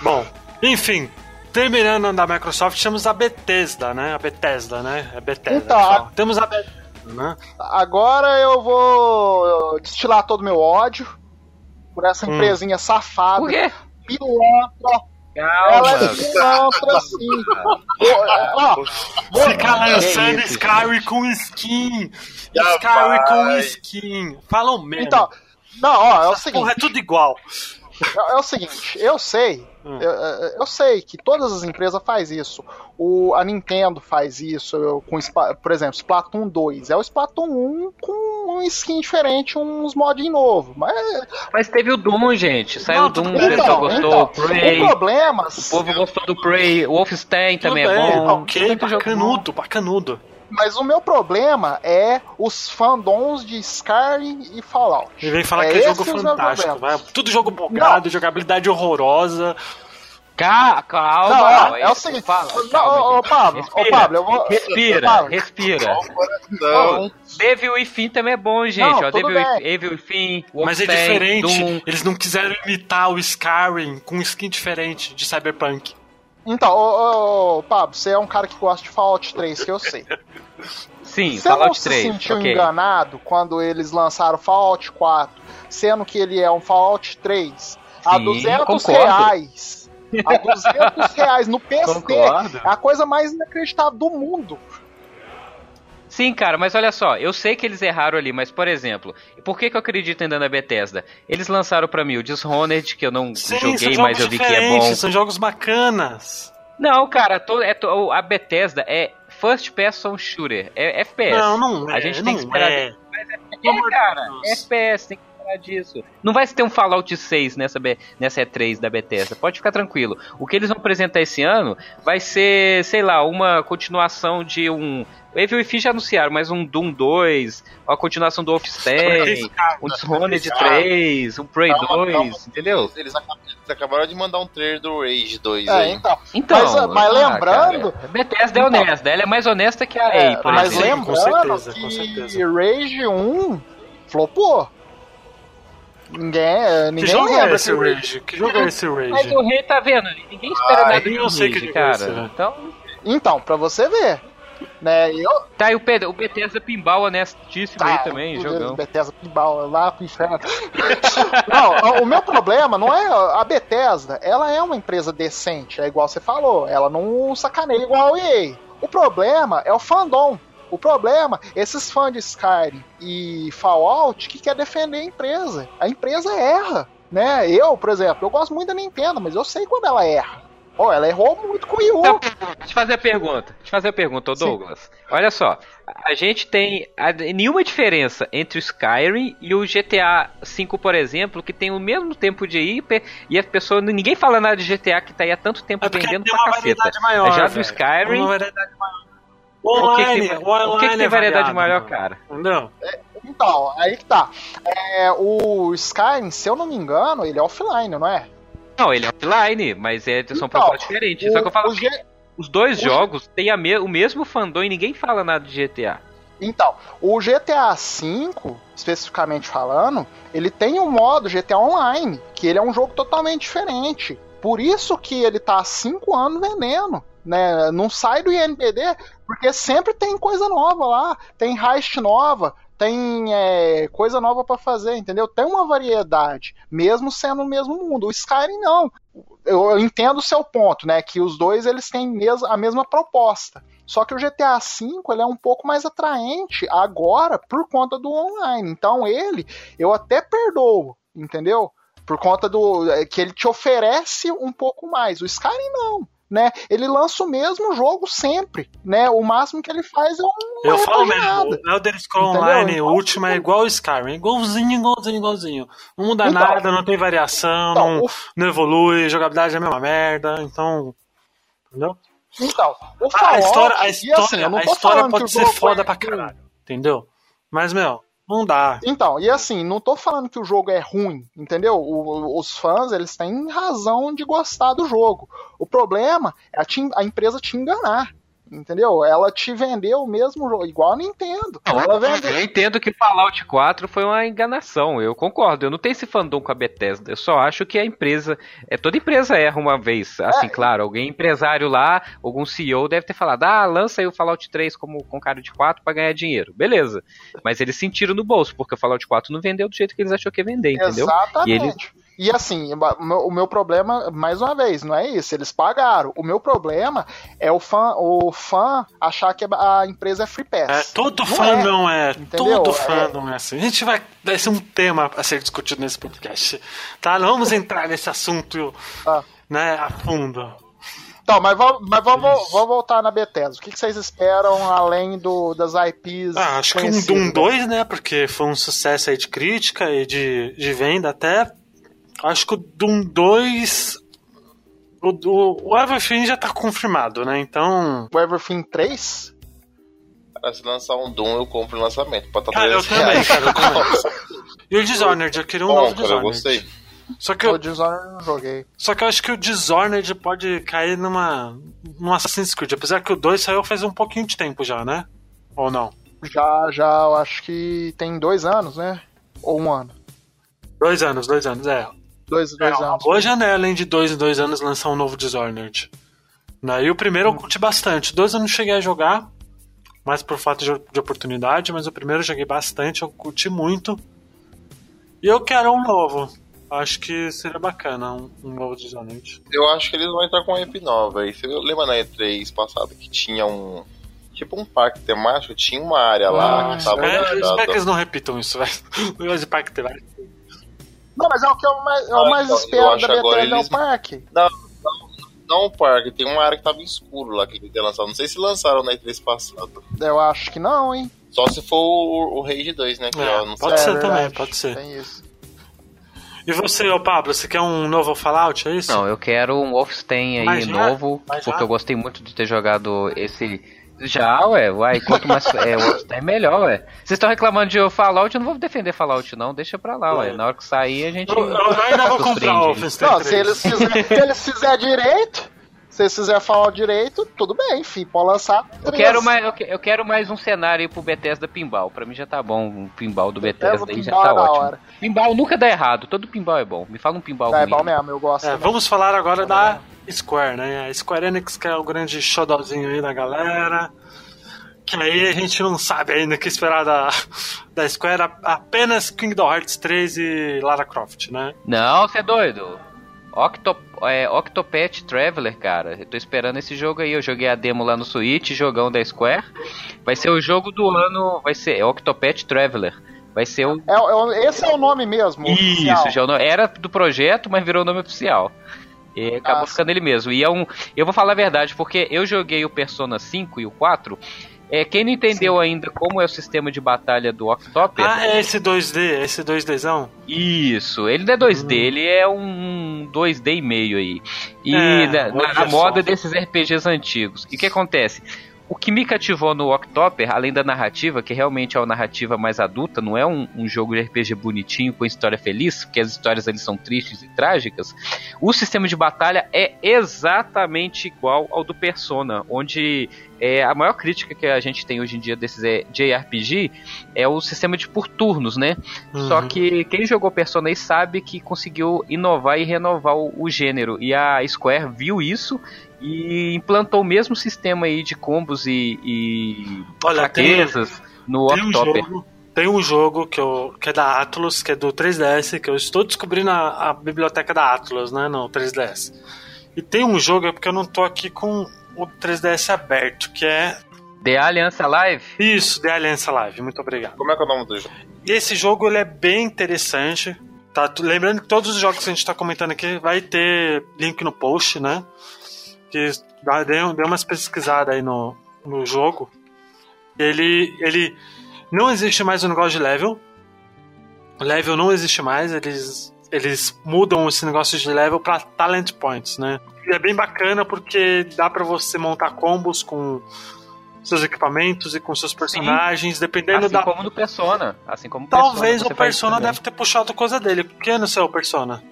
A: Bom, enfim, terminando da Microsoft, temos a Bethesda, né? A Bethesda, né? É Bethesda. Então, temos a Bethesda, né?
D: Agora eu vou destilar todo o meu ódio por essa hum. empresinha safada.
B: Por quê?
D: Pilantra, Calma. Ela é pilantra, sim.
A: Fica lançando Skyrim com skin. Skyrim com skin. Falam mesmo.
D: Então, não, ó, é o seguinte.
A: Porra, é tudo igual.
D: É, é o seguinte, eu sei Hum. Eu, eu, sei que todas as empresas fazem isso. O, a Nintendo faz isso com, por exemplo, Splatoon 2. É o Splatoon 1 com um skin diferente, uns mods novo. Mas,
B: mas teve o Doom, gente. Saiu o Doom, o pessoal gostou. Então, Prey.
D: O problemas.
B: O povo gostou do Prey. O Wolfenstein também é bom.
A: Ok, bacanudo, bacanudo.
D: Mas o meu problema é os fandoms de Skyrim e Fallout.
A: E vem falar é que é jogo fantástico, vai. Tudo jogo bugado, não. jogabilidade horrorosa.
B: Calma, calma. Não,
D: é, é, o seguinte. Fala, não, ô, Pablo, respira, ô, Pablo, eu vou.
B: Respira, Pablo. respira. Não. Devil e Fim também é bom, gente. Não, ó, Devil, e, Devil e Fim.
A: Mas é diferente. Doom. Eles não quiseram imitar o Skyrim com um skin diferente de Cyberpunk.
D: Então, ô, ô, Pablo, você é um cara que gosta de Fallout 3, que eu sei.
B: Sim,
D: você
B: Fallout
D: não
B: 3.
D: Você se sentiu okay. enganado quando eles lançaram Fallout 4, sendo que ele é um Fallout 3 Sim, a 200 concordo. reais? A 200 reais no PC. Concordo. É a coisa mais inacreditável do mundo.
B: Sim, cara, mas olha só, eu sei que eles erraram ali, mas por exemplo, por que, que eu acredito ainda na Bethesda? Eles lançaram para mim o Dishonored, que eu não Sim, joguei, mas eu vi que é bom.
A: São jogos bacanas.
B: Não, cara, to, é, to, a Bethesda é First Person Shooter, é FPS.
A: Não, não é.
B: A gente tem que esperar.
A: É.
B: Mas é, é cara, é FPS, tem que disso. Não vai ter um Fallout 6 nessa, nessa E3 da Bethesda, pode ficar tranquilo. O que eles vão apresentar esse ano vai ser, sei lá, uma continuação de um. Evil e Fim já anunciaram, mas um Doom 2, a continuação do Wolfenstein, um Dishonored 3, um Prey 2, entendeu?
C: Eles acabaram de mandar um trailer do Rage 2
D: é,
C: aí.
D: Então, então mas, mas ah, lembrando...
B: Cara, Bethesda é então, honesta, ela é mais honesta que a é,
D: por mas exemplo. Mas lembrando com certeza, com certeza. Rage 1 flopou. Ninguém, é, ninguém
A: que jogo é esse Rage? Que jogo é esse Rage?
B: Mas o rei tá vendo, ninguém espera ah, nada de Rage, cara. Isso, né?
D: então... então, pra você ver. Né? Eu...
B: Tá, e o, P o Bethesda Pinball honestíssimo tá, aí também, jogão.
D: Bethesda Pinball, lá pro inferno. não, o meu problema não é a Bethesda, ela é uma empresa decente, é igual você falou, ela não sacaneia igual a EA. O problema é o fandom. O problema, esses fãs de Skyrim e Fallout que quer defender a empresa. A empresa erra, né? Eu, por exemplo, eu gosto muito da Nintendo, mas eu sei quando ela erra. Oh, ela errou muito com o Wii U. Então,
B: deixa eu fazer a pergunta. Deixa eu fazer a pergunta, Douglas. Sim. Olha só, a gente tem a, nenhuma diferença entre o Skyrim e o GTA V, por exemplo, que tem o mesmo tempo de IP e a pessoa ninguém fala nada de GTA que tá aí há tanto tempo é vendendo pra caceta. Maior, Já do Skyrim. Uma variedade maior. Online, o que, que, o que, que tem é variedade maior, cara?
A: Não.
D: É, então, aí que tá. É, o Skyrim, se eu não me engano, ele é offline, não é?
B: Não, ele é offline, mas é, são então, propostas diferentes. O, Só que eu falo os dois o jogos G... têm me, o mesmo fandom e ninguém fala nada de GTA.
D: Então, o GTA V, especificamente falando, ele tem um modo GTA Online, que ele é um jogo totalmente diferente. Por isso que ele tá há 5 anos vendendo. Né? Não sai do INPD porque sempre tem coisa nova lá, tem heist nova, tem é, coisa nova para fazer, entendeu? Tem uma variedade, mesmo sendo o mesmo mundo. O Skyrim não. Eu, eu entendo o seu ponto, né? Que os dois eles têm mes a mesma proposta. Só que o GTA V ele é um pouco mais atraente agora por conta do online. Então ele, eu até perdoo, entendeu? Por conta do é, que ele te oferece um pouco mais. O Skyrim não né? Ele lança o mesmo jogo sempre, né? O máximo que ele faz é um.
A: Eu falo mesmo, o Elder Scrolls Online, então, o último é igual o Skyrim, igualzinho, igualzinho, igualzinho. Não muda então, nada, não tem variação, então, não, o... não evolui, jogabilidade é a mesma merda, então. Entendeu?
D: Então,
A: o Fallout, a história, a história, assim, a história pode ser foda é... pra caralho, entendeu? Mas, meu, não dá.
D: Então, e assim, não tô falando que o jogo é ruim, entendeu? O, os fãs, eles têm razão de gostar do jogo. O problema é a, te, a empresa te enganar. Entendeu? Ela te vendeu o mesmo jogo, igual a Nintendo.
B: Não,
D: ela
B: vendeu. Eu entendo que Fallout 4 foi uma enganação, eu concordo. Eu não tenho esse fandom com a Bethesda. Eu só acho que a empresa. É, toda empresa erra uma vez. Assim, é. claro, alguém empresário lá, algum CEO deve ter falado: ah, lança aí o Fallout 3 como, com cara de 4 para ganhar dinheiro. Beleza. Mas eles sentiram no bolso, porque o Fallout 4 não vendeu do jeito que eles achou que ia vender, entendeu?
D: Exatamente. E e assim, o meu problema, mais uma vez, não é isso. Eles pagaram. O meu problema é o fã, o fã achar que a empresa é free pass.
A: É, todo não fã é, não é. Entendeu? Todo fã é. não é assim. A gente vai. Vai ser um tema a ser discutido nesse podcast. Tá? Não vamos entrar nesse assunto ah. né, a fundo.
D: Então, mas, vamos, mas vamos, vamos voltar na Bethesda. O que, vocês esperam além do, das IPs?
A: Ah, acho que um Doom 2, né? Porque foi um sucesso aí de crítica e de, de venda até. Acho que o Doom 2. O, o, o Everything já tá confirmado, né? Então.
D: O Everything 3?
C: Cara, se lançar um Doom, eu compro o lançamento.
A: Pra tá cara, eu também, cara. Eu também. e o Dishonored, eu queria um Bom, novo cara, Dishonored. Eu gostei. Só que eu,
D: o Dishonored eu não joguei.
A: Só que eu acho que o Dishonored pode cair numa. num Assassin's Creed. Apesar que o 2 saiu faz um pouquinho de tempo já, né? Ou não?
D: Já, já, eu acho que tem dois anos, né? Ou um ano.
A: Dois anos, dois anos, é.
D: Dois, dois é, anos.
A: Boa janela, hein, de dois em dois anos lançar um novo Dishonored. E o primeiro hum. eu curti bastante. Dois eu não cheguei a jogar, mais por fato de, de oportunidade, mas o primeiro eu joguei bastante, eu curti muito. E eu quero um novo. Acho que seria bacana um, um novo Dishonored.
C: Eu acho que eles vão entrar com uma EP nova. E você lembra na E3 passada que tinha um. Tipo um parque temático, tinha uma área ah, lá que tava.
A: É, espero que eles não repitam isso, velho. Negócio de parque temático.
D: Não, mas é o que eu mais, é o mais ah, então, espero da Bethesda eles... é o parque.
C: Não, não, não o parque, tem uma área que tava escuro lá que ele ter lançado. Não sei se lançaram na E3 passado.
D: Eu acho que não, hein?
C: Só se for o, o Rage 2, né?
A: Que é, não pode sei. ser é, também, pode ser. Tem isso. E você, ô Pablo, você quer um novo Fallout, é isso?
B: Não, eu quero um Wolfenstein aí novo, porque eu gostei muito de ter jogado esse já, ué, uai, quanto mais é, é melhor, ué. Vocês estão reclamando de Fallout, eu não vou defender Fallout, não, deixa pra lá, ué. Na hora que sair, a gente. Eu,
A: eu ainda vou comprar o Wolfenstein.
D: Não, se eles, fizerem, se eles fizerem direito, se eles fizerem falar direito, tudo bem, enfim, pode lançar.
B: Eu quero, mais, eu, quero mais um cenário aí pro Bethesda Pinball. Pra mim já tá bom, um pinball do Bethesda, Bethesda aí já tá é ótimo. Hora. Pinball nunca dá errado, todo pinball é bom. Me fala um pinball
D: É bom mesmo, eu gosto. É,
A: vamos falar agora da Square, né? A Square Enix, que é o grande xodózinho aí da galera Que aí a gente não sabe ainda o que esperar da, da Square, apenas Kingdom Hearts 3 e Lara Croft, né?
B: Não, você é doido. Octo, é, Octopath Traveler, cara. Eu tô esperando esse jogo aí. Eu joguei a demo lá no Switch, jogão da Square. Vai ser o jogo do ano. Vai ser Octopath Traveler. Vai ser o.
D: É, é, esse é o nome mesmo.
B: Isso, já é era do projeto, mas virou o nome oficial. E acabou ah, ficando ele mesmo. E é um. Eu vou falar a verdade, porque eu joguei o Persona 5 e o 4. É, quem não entendeu Sim. ainda como é o sistema de batalha do Octopath...
A: Ah, é esse 2D, esse 2Dzão?
B: Isso, ele não é 2D, hum. ele é um 2D e meio aí. E é, na, na moda desses RPGs antigos. E o que acontece? O que me cativou no Octoper, além da narrativa, que realmente é uma narrativa mais adulta, não é um, um, jogo de RPG bonitinho com história feliz, porque as histórias ali são tristes e trágicas, o sistema de batalha é exatamente igual ao do Persona, onde é, a maior crítica que a gente tem hoje em dia desses é, JRPG é o sistema de por turnos, né? Uhum. Só que quem jogou Persona aí sabe que conseguiu inovar e renovar o, o gênero. E a Square viu isso e implantou o mesmo sistema aí de combos e, e
A: Olha, fraquezas tem, no tem Octoper. Um tem um jogo que, eu, que é da Atlus, que é do 3DS, que eu estou descobrindo a, a biblioteca da Atlus, né, no 3DS. E tem um jogo, é porque eu não tô aqui com o 3DS aberto, que é
B: The Alliance Alive?
A: Isso, The Alliance Alive, muito obrigado.
C: Como é que é o nome do jogo?
A: E esse jogo ele é bem interessante. Tá? Lembrando que todos os jogos que a gente está comentando aqui vai ter link no post, né? Que deu, deu umas pesquisadas aí no, no jogo. Ele, ele não existe mais o negócio de level. O level não existe mais, eles eles mudam esse negócio de level para talent points, né? E é bem bacana porque dá para você montar combos com seus equipamentos e com seus personagens, Sim. dependendo
B: assim
A: da.
B: Assim como no Persona. Assim como
A: Talvez Persona, o Persona deve ter puxado coisa dele. Que ano é o Persona?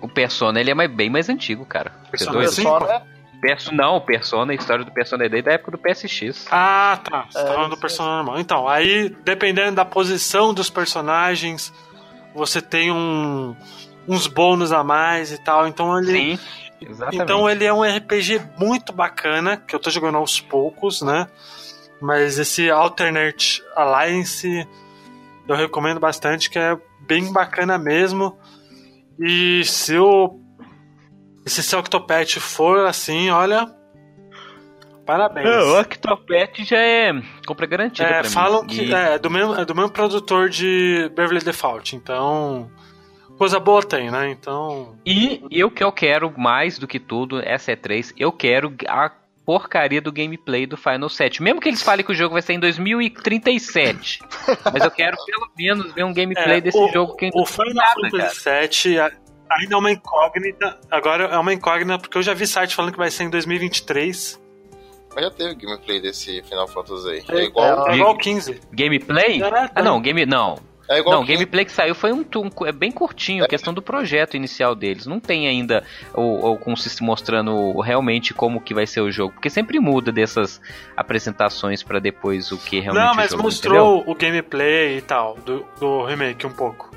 B: O Persona ele é mais, bem mais antigo, cara.
A: Persona, Persona
B: Perso, não, o Persona, a história do Persona é da época do PSX.
A: Ah, tá. Você tá é, tá falando do Persona normal. Então, aí, dependendo da posição dos personagens, você tem um, uns bônus a mais e tal. Então ele.
B: Sim, exatamente.
A: Então ele é um RPG muito bacana, que eu tô jogando aos poucos, né? Mas esse Alternate Alliance eu recomendo bastante, que é bem bacana mesmo. E se o se seu Octopath for assim, olha. Parabéns. É,
B: o Octopath já é compra garantida.
A: É, falam mim. que e... é, do mesmo, é do mesmo produtor de Beverly Default, então. Coisa boa tem, né? Então.
B: E, e o que eu quero mais do que tudo, essa é 3, eu quero a porcaria do gameplay do Final 7. Mesmo que eles falem que o jogo vai ser em 2037. mas eu quero pelo menos ver um gameplay é, desse
A: o,
B: jogo que
A: O Final Fantasy 7 ainda é uma incógnita. Agora é uma incógnita porque eu já vi site falando que vai ser em 2023.
C: Mas já teve gameplay desse Final Fantasy aí.
A: É, é igual, é, é igual 15.
B: Gameplay? ah, não, game. Não. É igual não, o gameplay que saiu foi um, um é bem curtinho, é. questão do projeto inicial deles. Não tem ainda o, o se mostrando realmente como que vai ser o jogo, porque sempre muda dessas apresentações para depois o que realmente
A: Não, mas
B: jogo,
A: mostrou entendeu? o gameplay e tal do, do remake um pouco.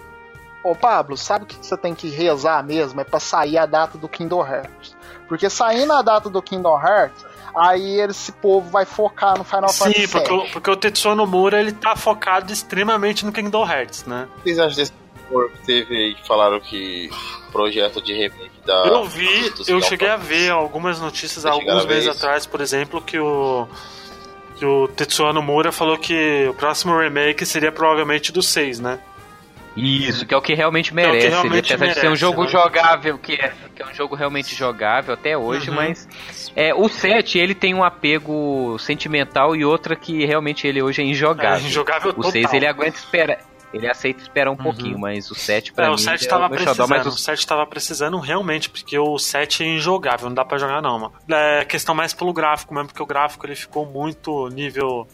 D: Ô Pablo, sabe o que você tem que rezar mesmo? É pra sair a data do Kingdom Hearts. Porque saindo a data do Kingdom Hearts, aí esse povo vai focar no Final Sim, Fantasy
A: Sim, porque, o, porque o Tetsuo Nomura ele tá focado extremamente no Kingdom Hearts, né?
C: O que vocês acham desse que teve aí que falaram que projeto de remake da.
A: Eu vi, eu cheguei a ver algumas notícias há alguns meses atrás, por exemplo, que o. Que o Tetsuo Nomura falou que o próximo remake seria provavelmente do 6, né?
B: Isso, que é o que realmente merece. É que realmente apesar merece, de ser um jogo né? jogável, que é, que é um jogo realmente jogável até hoje, uhum. mas é, o 7 ele tem um apego sentimental e outra que realmente ele hoje é injogável.
A: É, injogável
B: o 6 ele aguenta esperar. Ele aceita esperar um uhum. pouquinho, mas o 7 pra é, mim.
A: O 7 é tava precisando, mas o 7 tava precisando realmente, porque o 7 é injogável, não dá pra jogar não, mano. É questão mais pelo gráfico mesmo, porque o gráfico ele ficou muito nível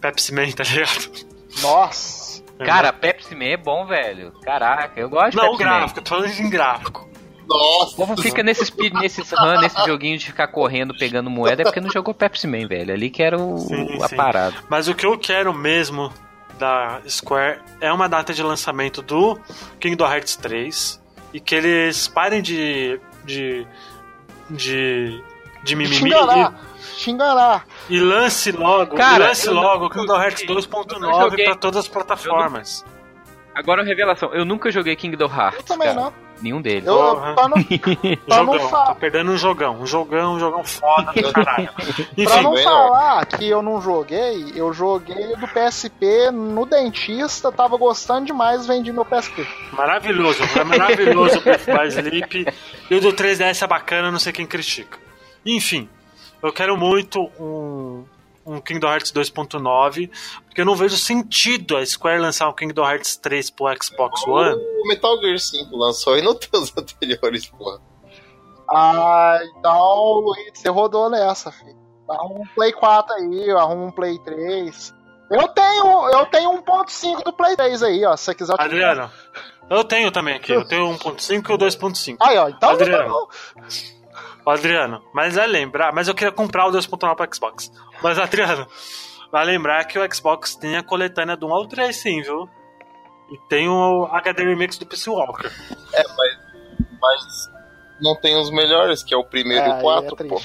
A: Pepsi Man, tá ligado?
D: Nossa!
B: Cara, Pepsi Man é bom, velho. Caraca, eu gosto
A: não,
B: de Pepsi
A: Man. Gráfico, tô falando em gráfico.
C: Nossa.
B: O povo fica nesses, nesses run, nesse joguinho de ficar correndo, pegando moeda, é porque não jogou Pepsi Man, velho. Ali que era o, sim, a sim. parada.
A: Mas o que eu quero mesmo da Square é uma data de lançamento do Kingdom Hearts 3 e que eles parem de, de, de de mimimi. De
D: te enganar.
A: E lance logo, Cara, e lance logo o Kingdom Hearts 2.9 pra todas as plataformas.
B: Agora revelação, eu nunca joguei Kingdom Hearts. Eu também cara. não. Nenhum deles. Eu,
A: uhum. pra não, pra jogão, não tá perdendo um jogão. Um jogão, um jogão foda do caralho.
D: Enfim, pra não falar que eu não joguei, eu joguei do PSP no dentista, tava gostando demais, vendi meu PSP.
A: Maravilhoso, é maravilhoso o Sleep. E o do 3DS é bacana, não sei quem critica. Enfim, eu quero muito um, um Kingdom Hearts 2.9, porque eu não vejo sentido a Square lançar um Kingdom Hearts 3 pro Xbox One.
C: O Metal Gear 5 lançou e não tem os anteriores, porra.
D: Ah, então, Luiz, você rodou nessa, filho. Arruma um Play 4 aí, arruma um Play 3. Eu tenho, eu tenho 1.5 do Play 3 aí, ó, se você quiser.
A: Adriano, eu tenho também aqui, eu tenho 1.5 e o 2.5.
D: Aí, ó, então
A: Adriano. Adriano, mas é lembrar, mas eu queria comprar o 2.9 para Xbox. Mas Adriano, vai lembrar que o Xbox tem a coletânea do 1 ao 3 sim, viu? E tem o HD Remix do PC Walker.
C: É, mas, mas não tem os melhores, que é o primeiro é, e o 4, é pô.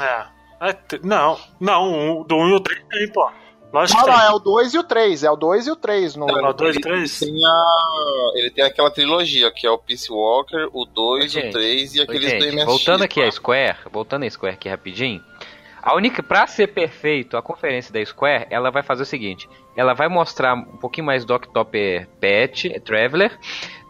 A: É. é. Não, não, do 1 e o 3 tem, pô.
D: Lógico não, não, é o 2 e o 3. É o 2 e o 3.
A: No... Não, é o 2 e o 3?
C: Tem a... Ele tem aquela trilogia, que é o Peace Walker, o 2, o 3 e aqueles do MSX.
B: Voltando aqui a Square, voltando a Square aqui rapidinho. A única, pra ser perfeito, a conferência da Square, ela vai fazer o seguinte: ela vai mostrar um pouquinho mais do Octoper Pet, Traveler.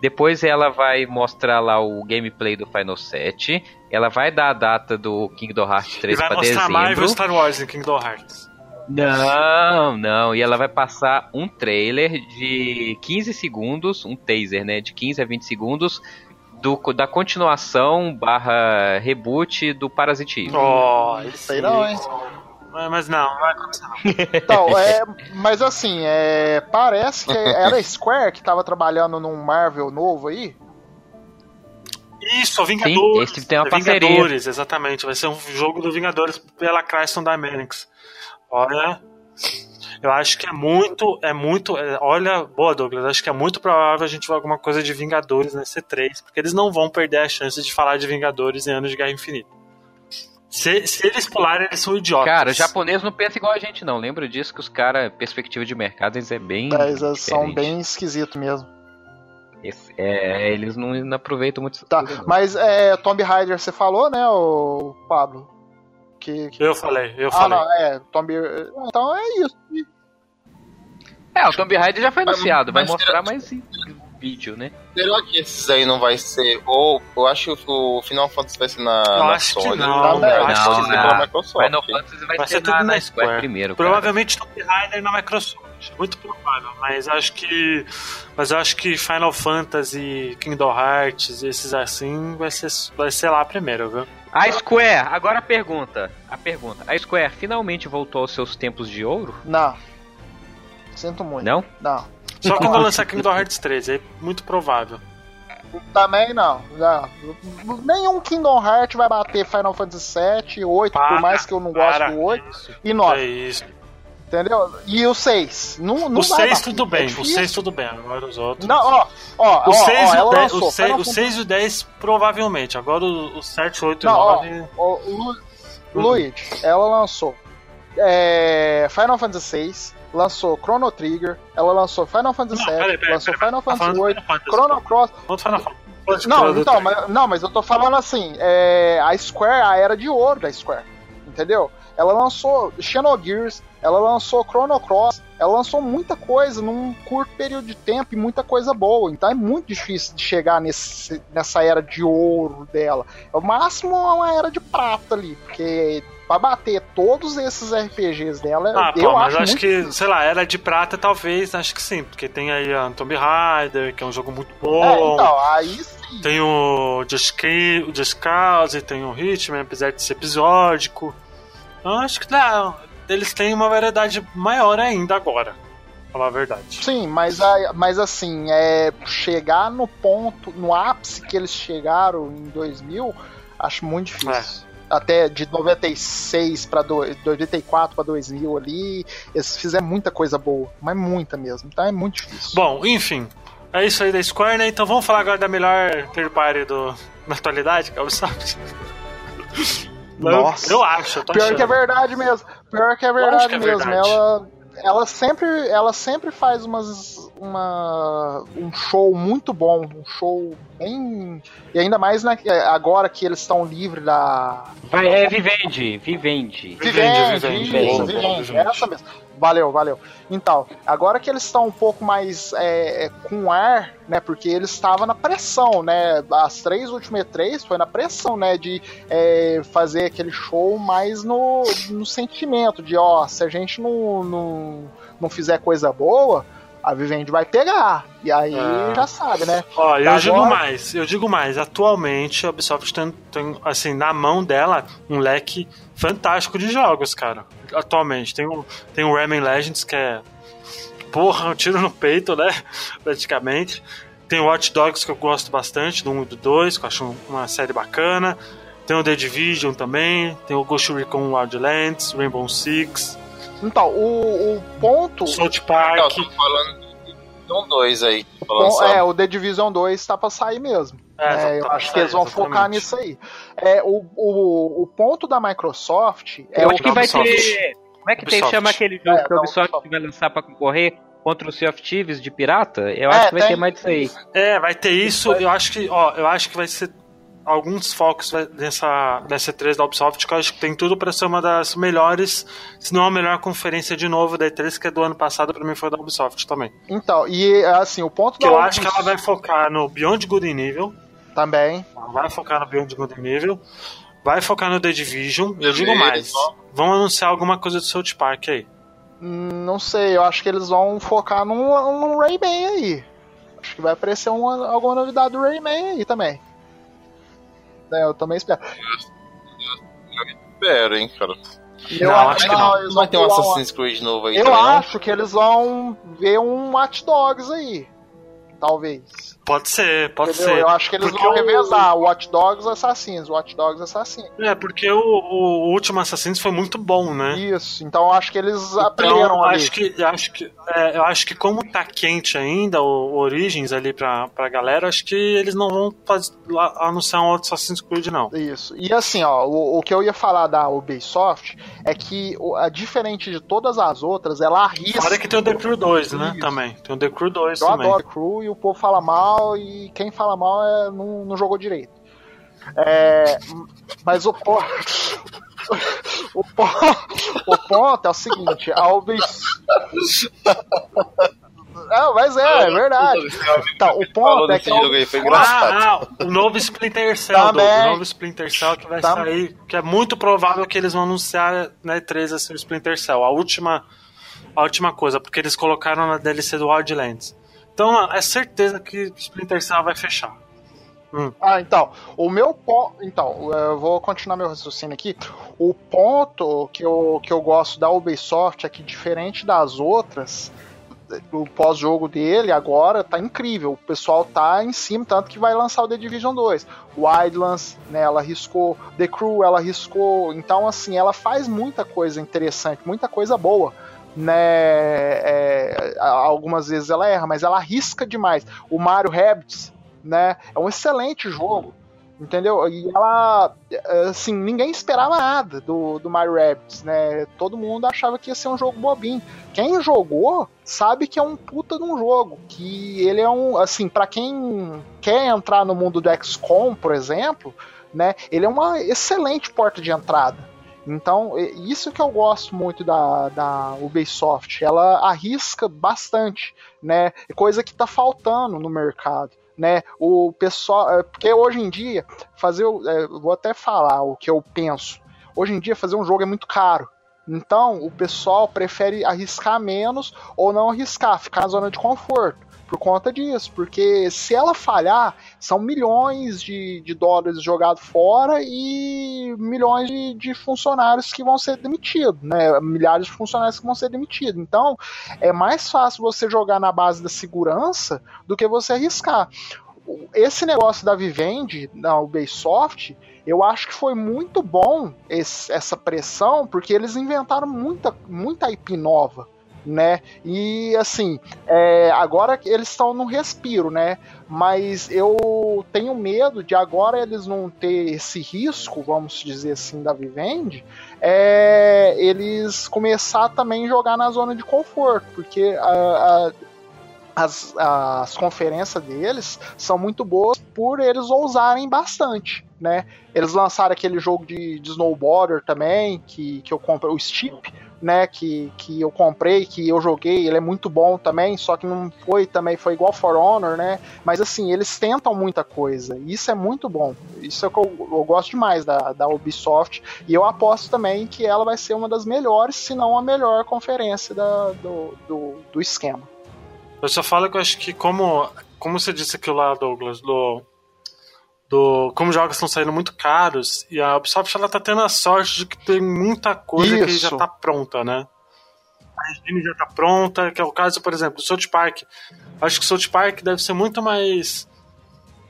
B: Depois ela vai mostrar lá o gameplay do Final 7. Ela vai dar a data do Kingdom Hearts 3 para dezembro. Vai mostrar mais
A: Star Wars em Kingdom Hearts.
B: Não, não. E ela vai passar um trailer de 15 segundos, um taser, né? De 15 a 20 segundos do, da continuação barra reboot do Parasite
A: Oh, isso aí não, hein? Mas não, não vai acontecer não. Então,
D: é, mas assim, é, parece que era a Square que tava trabalhando num Marvel novo aí.
A: Isso, Vingadores.
B: Sim, esse tem uma
A: é
B: parceria.
A: Vingadores, exatamente. Vai ser um jogo do Vingadores pela Crystal Dynamics. Olha, eu acho que é muito, é muito, é, olha, boa Douglas, acho que é muito provável a gente ver alguma coisa de Vingadores nesse 3, porque eles não vão perder a chance de falar de Vingadores em Anos de Guerra Infinita. Se, se eles pularem, eles são idiotas.
B: Cara, o japonês não pensa igual a gente, não. Lembra disso que os caras, perspectiva de mercado, eles é bem.
D: eles são bem esquisitos mesmo.
B: Esse, é, eles não, não, aproveitam muito.
D: Tá, mas é, Tomb Raider, você falou, né, o Pablo?
A: Que, que... Eu falei, eu ah, falei. Não,
D: é, Tomb... Então é isso.
B: É, o Tomb Raider já foi anunciado, vai mostrar mais vídeo, né?
C: Será que esses aí não vai ser. Ou eu acho que o Final Fantasy vai ser na,
A: eu
C: na
A: acho Sony. Que não, não,
B: acho não, que vai ser Microsoft. Final Fantasy vai, vai ser, ser tudo na, na Square, Square primeiro.
A: Provavelmente Tomb Raider na Microsoft. Muito provável, mas acho que. Mas acho que Final Fantasy, Kingdom Hearts, esses assim, vai ser, vai ser lá primeiro, viu?
B: A Square, agora a pergunta. A pergunta. A Square finalmente voltou aos seus tempos de ouro?
D: Não. Sinto muito.
B: Não?
D: Não.
A: Só quando lançar Kingdom Hearts 3, é muito provável.
D: Também não, não. Nenhum Kingdom Hearts vai bater Final Fantasy 7, 8, para, por mais que eu não goste do 8 isso, e 9. É isso. Entendeu? E o 6. Não, não
A: o 6 tudo bem, é o 6 tudo bem, agora os outros.
D: Não, ó, ó,
A: o 6 e o 10, o 6, o 6 e o 10 provavelmente. Agora o, o 7, 8
D: não, e 9. Ó, Lu, Luigi, ela lançou é, Final Fantasy 6, lançou Chrono Trigger, ela lançou Final Fantasy 7, lançou Final Fantasy 8, Chrono Cross. Não, então, mas, não, mas eu tô falando assim, é, a Square, a era de ouro da Square, entendeu? Ela lançou Xenogears, ela lançou Chrono Cross, ela lançou muita coisa num curto período de tempo e muita coisa boa. Então é muito difícil de chegar nesse, nessa era de ouro dela. É o máximo é uma era de prata ali, porque pra bater todos esses RPGs dela,
A: ah,
D: eu
A: pô, mas
D: acho,
A: acho que, sei lá, era de prata talvez, acho que sim, porque tem aí a Tomb Raider, que é um jogo muito bom. É,
D: então, aí sim.
A: Tem o Just, Just Cause, tem o Hitman, apesar de ser episódico. Eu acho que dá, eles têm uma variedade maior ainda agora. Falar a verdade.
D: Sim, mas, mas assim, é, chegar no ponto, no ápice que eles chegaram em 2000, acho muito difícil. É. Até de 96 para 94 para 2000 ali, eles fizeram muita coisa boa, mas muita mesmo, então é muito difícil.
A: Bom, enfim, é isso aí da Square, né? Então vamos falar agora da melhor third party do, na atualidade, que é o Ubisoft.
D: Nossa.
A: Eu acho, eu
D: Pior achando. que é verdade mesmo. Pior que é verdade que é mesmo. Verdade. Ela, ela sempre, ela sempre faz umas, uma, um show muito bom, um show bem. E ainda mais na, agora que eles estão livres da.
B: Vai, é Vivendi, Vivendi.
D: Vivendi, Vivendi, Vivendi, Vivendi, essa mesmo. Valeu, valeu. Então, agora que eles estão um pouco mais é, é, com ar, né? Porque eles estavam na pressão, né? As três últimas três foi na pressão, né? De é, fazer aquele show mais no, no sentimento de, ó, se a gente não, não, não fizer coisa boa, a Vivendi vai pegar. E aí ah. já sabe, né?
A: Ó, eu Agora... digo mais, eu digo mais, atualmente a Ubisoft tem, tem, assim, na mão dela um leque fantástico de jogos, cara atualmente. Tem o, tem o Rayman Legends, que é. Porra, um tiro no peito, né? Praticamente. Tem o Watch Dogs, que eu gosto bastante, do 1 e do 2, que eu acho uma série bacana. Tem o The Division também. Tem o Ghost Recon Wildlands, Rainbow Six.
D: Então, o, o ponto.
A: South Park. Não,
C: tô falando do 2 aí.
D: é, o The Division 2 tá pra sair mesmo. É, é, eu acho que eles vão exatamente. focar nisso aí. É, o, o, o ponto da Microsoft
B: é eu acho que vai ter. Como é que tem, chama aquele jogo é, que a Ubisoft Ubisoft. vai lançar pra concorrer? Contra o Sea of Thieves de pirata? Eu acho é, que vai tem... ter mais disso aí.
A: É, vai ter isso. Eu acho que, ó, eu acho que vai ser alguns focos nessa, nessa E3 da Ubisoft, que eu acho que tem tudo para ser uma das melhores, se não a melhor conferência de novo da E3, que é do ano passado, para mim foi da Ubisoft também.
D: Então, e assim, o ponto
A: que da eu Ubisoft... acho que ela vai focar no Beyond Good and Evil.
D: Também.
A: Vai focar no Beyond Good and Evil. Vai focar no The Division. Eu digo mais. Vão anunciar alguma coisa do South Park aí.
D: Hum, não sei, eu acho que eles vão focar num, num Rayman aí. Acho que vai aparecer uma, alguma novidade do Rayman aí também. É, eu também espero.
C: Eu, espero, hein, cara.
D: Eu não, acho que não.
C: não vai ter um Assassin's Creed novo aí.
D: Eu também, acho que eles vão ver um Watch Dogs aí. Talvez.
A: Pode ser, pode Entendeu? ser.
D: Eu acho que eles porque vão revezar o Watch Dogs Assassins, Watch Dogs Assassins.
A: É, porque o, o último Assassins foi muito bom, né?
D: Isso, então eu acho que eles então, aprenderam
A: ali. Acho que, acho que, é, eu acho que como tá quente ainda o, o Origins ali pra, pra galera, acho que eles não vão fazer, anunciar um outro Assassin's Creed, não.
D: Isso. E assim, ó, o, o que eu ia falar da Ubisoft é que, a, diferente de todas as outras, ela arrisca.
A: Olha que tem o The Crew 2, né? Isso. Também. Tem o The Crew 2
D: eu
A: também.
D: Eu adoro The Crew e o povo fala mal e quem fala mal é, não, não jogou direito. É, mas o ponto. O, o ponto é o seguinte, a Ubisoft. Não, mas é, é verdade. Tá, o ponto é que. Jogo
C: aí, foi engraçado.
A: Ah, ah, o novo Splinter Cell, do, o novo Splinter Cell que vai Também. sair, que é muito provável que eles vão anunciar na né, E3 assim, o Splinter Cell. A última, a última coisa, porque eles colocaram na DLC do Wildlands. Então é certeza que Splinter Cell vai fechar.
D: Hum. Ah, então, o meu ponto. Então, eu vou continuar meu raciocínio aqui. O ponto que eu, que eu gosto da Ubisoft é que, diferente das outras, o pós-jogo dele agora tá incrível. O pessoal tá em cima, tanto que vai lançar o The Division 2. Wildlands, né, ela riscou. The Crew, ela riscou. Então, assim, ela faz muita coisa interessante, muita coisa boa né? É, algumas vezes ela erra, mas ela arrisca demais. O Mario Rabbids, né? É um excelente jogo, entendeu? E ela, assim, ninguém esperava nada do, do Mario Rabbids, né? Todo mundo achava que ia ser um jogo bobinho. Quem jogou sabe que é um puta de um jogo, que ele é um, assim, para quem quer entrar no mundo do XCOM, por exemplo, né? Ele é uma excelente porta de entrada. Então, isso que eu gosto muito da, da Ubisoft. Ela arrisca bastante, né? Coisa que tá faltando no mercado. Né, o pessoal, é, porque hoje em dia fazer, é, vou até falar o que eu penso. Hoje em dia fazer um jogo é muito caro. Então o pessoal prefere arriscar menos ou não arriscar, ficar na zona de conforto por conta disso, porque se ela falhar, são milhões de, de dólares jogados fora e milhões de, de, funcionários que vão ser demitidos, né? Milhares de funcionários que vão ser demitidos. Então, é mais fácil você jogar na base da segurança do que você arriscar. Esse negócio da Vivendi, da Ubisoft, eu acho que foi muito bom esse, essa pressão, porque eles inventaram muita, muita IP nova né? E assim, é, agora eles estão no respiro, né? Mas eu tenho medo de agora eles não ter esse risco, vamos dizer assim, da Vivendi, é, eles começar também a jogar na zona de conforto, porque a, a as, as conferências deles são muito boas por eles ousarem bastante, né? Eles lançaram aquele jogo de, de snowboarder também, que, que eu comprei, o Steep, né, que, que eu comprei, que eu joguei, ele é muito bom também, só que não foi também, foi igual For Honor, né, mas assim, eles tentam muita coisa, e isso é muito bom, isso é o que eu, eu, gosto demais da, da Ubisoft, e eu aposto também que ela vai ser uma das melhores, se não a melhor conferência da, do, do, do esquema.
A: Eu só falo que eu acho que como, como você disse aquilo lá, Douglas, do do como jogos estão saindo muito caros e a Ubisoft ela tá tendo a sorte de que tem muita coisa Isso. que já tá pronta, né? A engine já tá pronta, que é o caso, por exemplo, do South Park. Acho que o South Park deve ser muito mais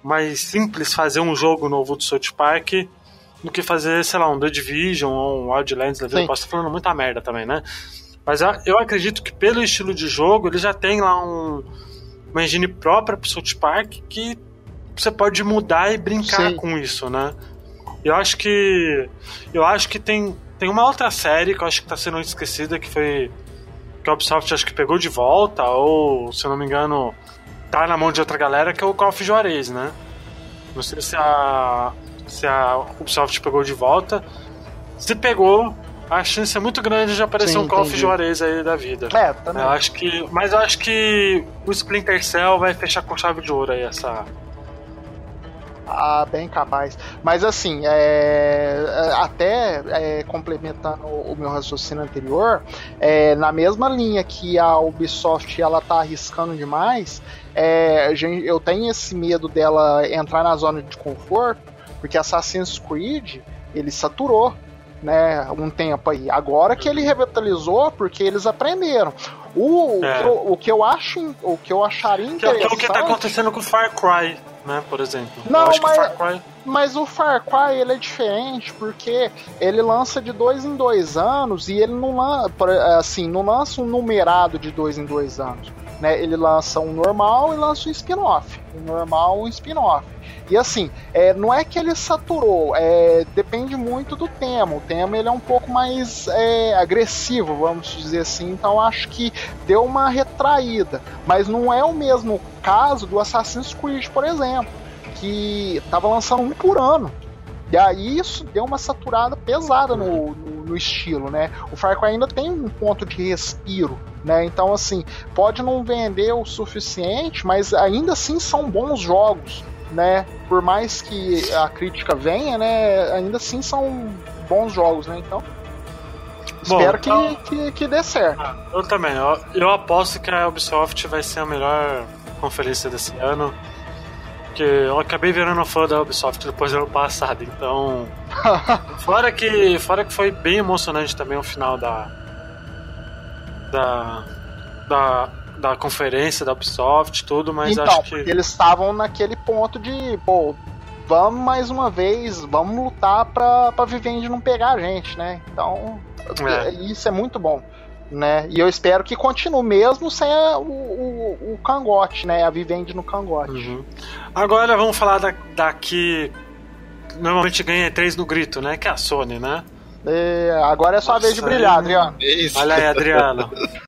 A: mais simples fazer um jogo novo do South Park do que fazer, sei lá, um The Division ou um Wildlands Eu posso estar falando muita merda também, né? Mas eu acredito que pelo estilo de jogo, ele já tem lá um, uma engine própria pro South Park que você pode mudar e brincar Sim. com isso, né? Eu acho que. Eu acho que tem, tem uma outra série que eu acho que tá sendo esquecida, que foi. Que a Ubisoft acho que pegou de volta, ou, se eu não me engano, tá na mão de outra galera, que é o Call of Juarez, né? Não sei se a. Se a Ubisoft pegou de volta. Se pegou, a chance é muito grande de aparecer Sim, um Call of Juarez aí da vida.
D: É, também.
A: Eu acho que, mas eu acho que o Splinter Cell vai fechar com chave de ouro aí essa,
D: ah, bem capaz. Mas assim, é, é, até é, complementando o meu raciocínio anterior, é, na mesma linha que a Ubisoft ela tá arriscando demais, é, eu tenho esse medo dela entrar na zona de conforto, porque Assassin's Creed ele saturou. Né, um tempo aí. Agora que ele revitalizou, porque eles aprenderam. O, é. o, o, que eu acho, o que eu acharia interessante.
A: Que é o que está acontecendo com Far Cry né, por exemplo.
D: Não, mas, o Cry... mas o Far Cry ele é diferente porque ele lança de dois em dois anos e ele não lança, assim, não lança um numerado de dois em dois anos. Né? Ele lança um normal e lança um spin-off. Um normal um spin-off. E assim, é, não é que ele saturou, é, depende muito do tema. O tema ele é um pouco mais é, agressivo, vamos dizer assim. Então acho que deu uma retraída. Mas não é o mesmo caso do Assassin's Creed, por exemplo, que estava lançando um por ano. E aí isso deu uma saturada pesada no, no, no, estilo, né? O Far Cry ainda tem um ponto de respiro, né? Então, assim, pode não vender o suficiente, mas ainda assim são bons jogos né? Por mais que a crítica venha, né? Ainda assim são bons jogos, né? Então. Bom, espero então... que, que, que, dê certo. Ah,
A: eu também. Eu, eu aposto que a Ubisoft vai ser a melhor conferência desse ano. Porque eu acabei virando fã da Ubisoft depois do ano passado, então. fora que fora que foi bem emocionante também o final da. Da. Da da conferência da Ubisoft, tudo, mas
D: então,
A: acho que.
D: Eles estavam naquele ponto de, pô, vamos mais uma vez, vamos lutar pra, pra Vivendi não pegar a gente, né? Então, é. isso é muito bom. Né? E eu espero que continue mesmo sem a, o, o, o, cangote, né? A Vivendi no cangote. Uhum.
A: Agora vamos falar da, daqui. Normalmente ganha três no grito, né? Que é a Sony, né?
D: É, agora é só a vez de brilhar, Adriano.
A: Olha aí, Adriano.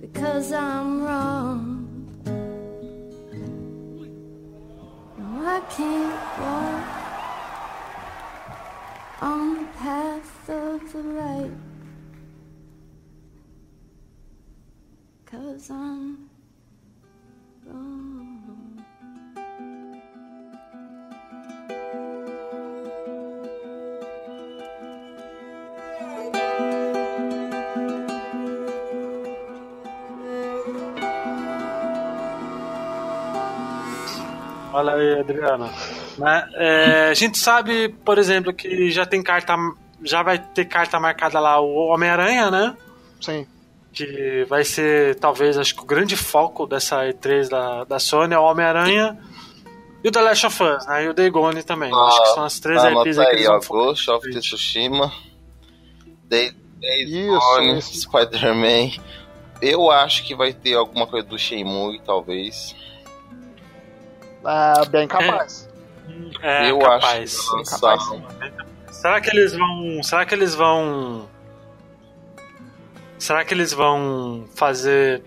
E: because I'm wrong. No, I can't walk on the path of the right because I'm wrong.
A: Olha aí, Adriana. Né? É, a gente sabe, por exemplo, que já tem carta. Já vai ter carta marcada lá o Homem-Aranha, né?
D: Sim.
A: Que vai ser, talvez, acho que o grande foco dessa E3 da, da Sony é o Homem-Aranha. E o The Last of Us, né? E o Day Gone também. Ah, acho que são as três
C: ah,
A: IPs
C: aí que eles ó, Ghost of Tsushima, Day, Day Gone, Spider-Man. Eu acho que vai ter alguma coisa do Shenmue, talvez.
D: É, bem capaz.
A: É,
C: eu
A: capaz.
C: acho capaz.
A: Será que eles vão. Será que eles vão. Será que eles vão fazer.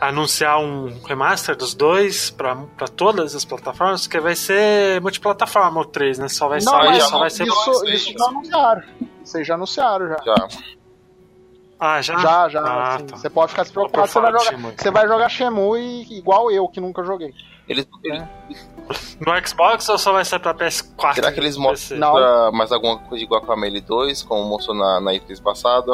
A: anunciar um remaster dos dois pra, pra todas as plataformas? Que vai ser multiplataforma o 3, né? Só vai
D: não,
A: sair,
D: mas
A: só vai ser.
D: Isso, isso já anunciaram. Vocês já anunciaram já.
C: Já.
A: Ah, já?
D: Já, já.
A: Ah,
D: assim,
A: tá.
D: Você pode ficar despreocupado, você vai jogar, você vai jogar Shenmue igual eu, que nunca joguei.
C: Eles, eles-
A: No Xbox ou só vai ser pra PS4?
C: será que eles mostram?
D: Não.
C: mais alguma coisa igual com a Melee 2, como mostrou na, na E3 passada?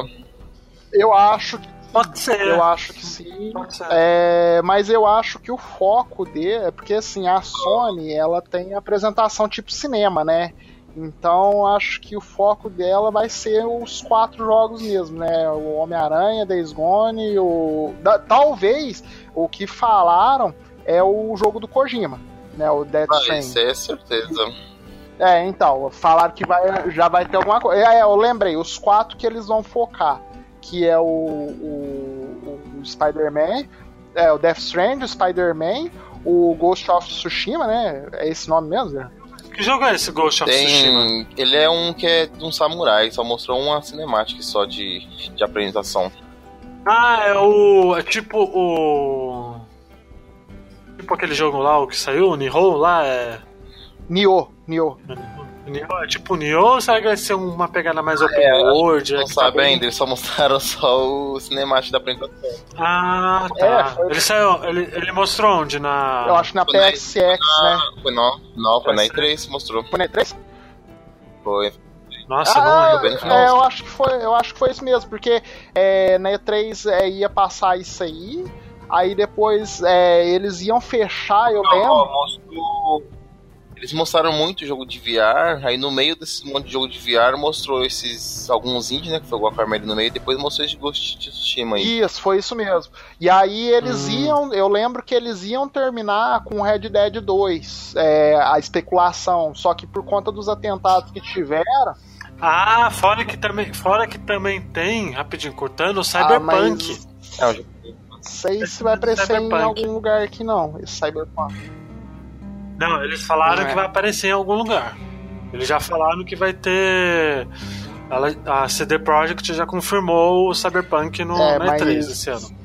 D: Eu acho que
A: Pode ser.
D: eu acho que sim.
A: Pode ser.
D: É, mas eu acho que o foco dele é porque assim, a Sony ela tem apresentação tipo cinema, né? Então acho que o foco dela vai ser os quatro jogos mesmo, né? O Homem-Aranha, Days Gone, o. da- talvez o que falaram é o jogo do Kojima, né? O Death
C: Ah,
D: Stranding.
C: isso é certeza.
D: É, então, falaram que vai, já vai ter alguma coisa. É, eu lembrei, os quatro que eles vão focar, que é o, o, o Spider-Man, é, o Death Strand, o Spider-Man, o Ghost of Tsushima, né? É esse nome mesmo? né?
A: Que jogo é esse Ghost of Tsushima?
C: Tem, ele é um que é de um samurai, só mostrou uma cinemática só de, de apresentação.
A: Ah, é o. É tipo o. Tipo aquele jogo lá, o que saiu, o Nihon lá, é.
D: Nioh, Nioh.
A: Nioh, é tipo Nioh ou será que vai ser uma pegada mais open
C: É,
A: world?
C: Não
A: É tá
C: sabe ainda, eles só mostraram só o cinemático da apresentação.
A: Ah,
D: É,
A: tá.
D: foi-
A: Ele saiu. Ele, ele mostrou onde? Na.
D: Eu acho que na
C: Foi na-
D: PSX, né?
C: Ah, foi não, não, foi na
A: Essa-
C: E3, mostrou.
D: Foi na E3?
C: Foi.
A: Nossa,
D: Ah,
A: lembro.
C: final.
D: é, eu acho que foi, eu acho que foi isso mesmo, porque é, na E3 é, ia passar isso aí, aí depois é, eles iam fechar, eu lembro.
C: Eles mostraram muito jogo de VR, aí no meio desse monte de jogo de VR mostrou esses alguns indies, né? Que foi o Guacamole no meio, depois mostrou esse Ghost of Tsushima aí.
D: Isso, foi isso mesmo. E aí eles
A: Hum.
D: iam, eu lembro que eles iam terminar com Red Dead 2, é, a especulação, só que por conta dos atentados que tiveram,
A: Ah, fora que também, fora que também tem, rapidinho, cortando, o
D: ah,
A: Cyberpunk.
D: mas
C: É,
D: sei se vai aparecer em algum lugar aqui não, esse Cyberpunk.
A: Não, eles falaram
D: é.
A: que vai aparecer em algum lugar. Eles já falaram que vai ter. ela- a CD Projekt já confirmou o Cyberpunk no,
D: É, mas-
A: E3 esse ano.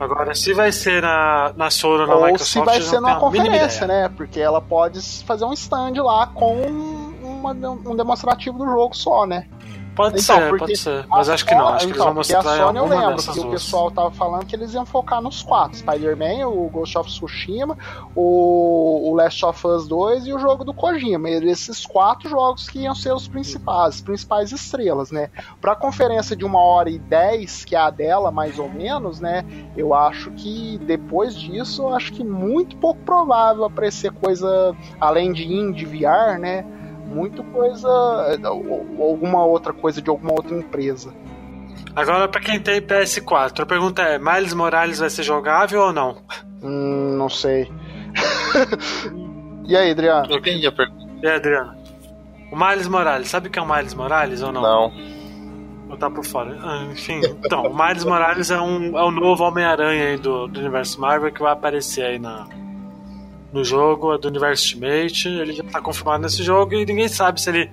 A: Agora, se vai ser na, na Sony ou na
D: Ou
A: Microsoft,
D: se vai ser numa conferência, né? Porque ela pode fazer um stand lá com uma- um demonstrativo do jogo só, né?
A: Pode
D: Então,
A: ser, pode ser. Mas acho que não. Acho que eles
D: então,
A: vão
D: porque
A: mostrar
D: a Sony eu lembro que o
A: duas.
D: pessoal tava falando que eles iam focar nos quatro: Spider-Man, o Ghost of Tsushima, o, o Last of Us 2 e o jogo do Kojima. Esses quatro jogos que iam ser os principais, as principais estrelas, né? Pra conferência de uma hora e dez, que é a dela, mais ou menos, né? Eu acho que depois disso, eu acho que muito pouco provável aparecer coisa além de indie VR, né? Muito coisa, ou alguma outra coisa de alguma outra empresa.
A: Agora, pra quem tem PS4, a pergunta é: Miles Morales vai ser jogável ou não?
D: Hum, não sei. e aí, Adriano?
C: Eu entendi a pergunta.
A: E aí, Adriano? O Miles Morales, sabe o que é o Miles Morales ou não?
C: Não.
A: Ou tá por fora? Ah, enfim, então, o Miles Morales é um, é um novo Homem-Aranha aí do, do universo Marvel que vai aparecer aí na, no jogo, é do universo Ultimate. Ele já tá confirmado nesse jogo e ninguém sabe se ele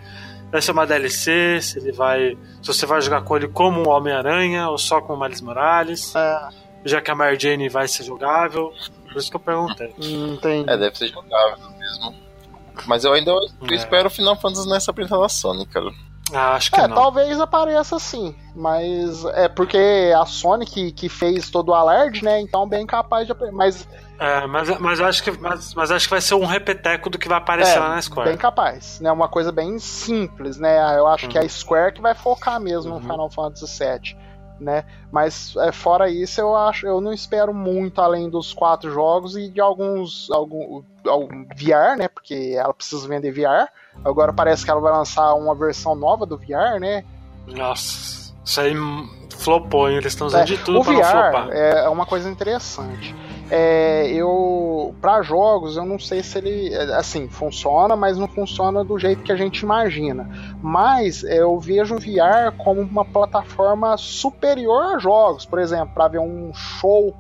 A: vai ser uma DLC, se ele vai. Se você vai jogar com ele como um Homem-Aranha ou só com o Miles Morales. É. Já que a Mary Jane vai ser jogável. Por isso que eu perguntei.
C: Entendi. É, deve ser jogável mesmo. Mas eu ainda eu é. espero o Final Fantasy nessa apresentação da Sony, cara.
A: Ah, acho que
D: é,
A: não.
D: talvez apareça sim, mas é porque a Sony que, que fez todo o alarde, né? Então bem capaz de mas
A: é, mas, mas acho que mas, mas acho que vai ser um repeteco do que vai aparecer é, lá na Square.
D: Bem capaz, né? Uma coisa bem simples, né? Eu acho uhum. que é a Square que vai focar mesmo uhum. no Final Fantasy VII, né? Mas é, fora isso, eu acho, eu não espero muito além dos quatro jogos e de alguns algum, algum VR, né? Porque ela precisa vender VR Agora parece que ela vai lançar uma versão nova do VR, né?
A: Nossa, isso aí flopou, hein? Eles estão usando é, de tudo para flopar.
D: É uma coisa interessante. É, eu para jogos eu não sei se ele assim funciona, mas não funciona do jeito que a gente imagina. Mas eu vejo o VR como uma plataforma superior a jogos, por exemplo, para ver um show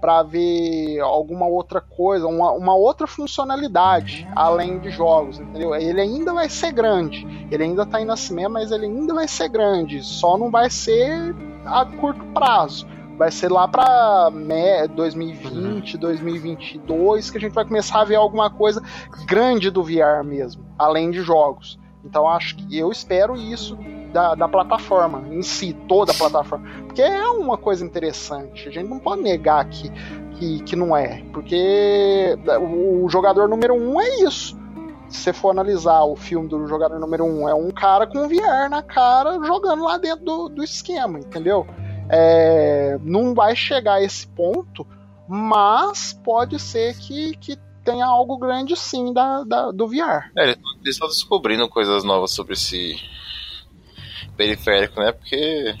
D: para ver alguma outra coisa, uma, uma, outra funcionalidade além de jogos, entendeu? Ele ainda vai ser grande, ele ainda está indo a cinema, mas ele ainda vai ser grande, só não vai ser a curto prazo. Vai ser lá para 2020, 2022 que a gente vai começar a ver alguma coisa grande do VR mesmo, além de jogos. Então acho que eu espero isso da, da plataforma em si, toda a plataforma. Porque é uma coisa interessante. A gente não pode negar que, que, que não é. Porque o jogador número um é isso. Se você for analisar o filme do jogador número um, é um cara com VR na cara jogando lá dentro do, do esquema, entendeu? É, não vai chegar a esse ponto, mas pode ser que, que tenha algo grande sim da, da do VR.
C: É, eles estão descobrindo coisas novas sobre esse periférico, né? Porque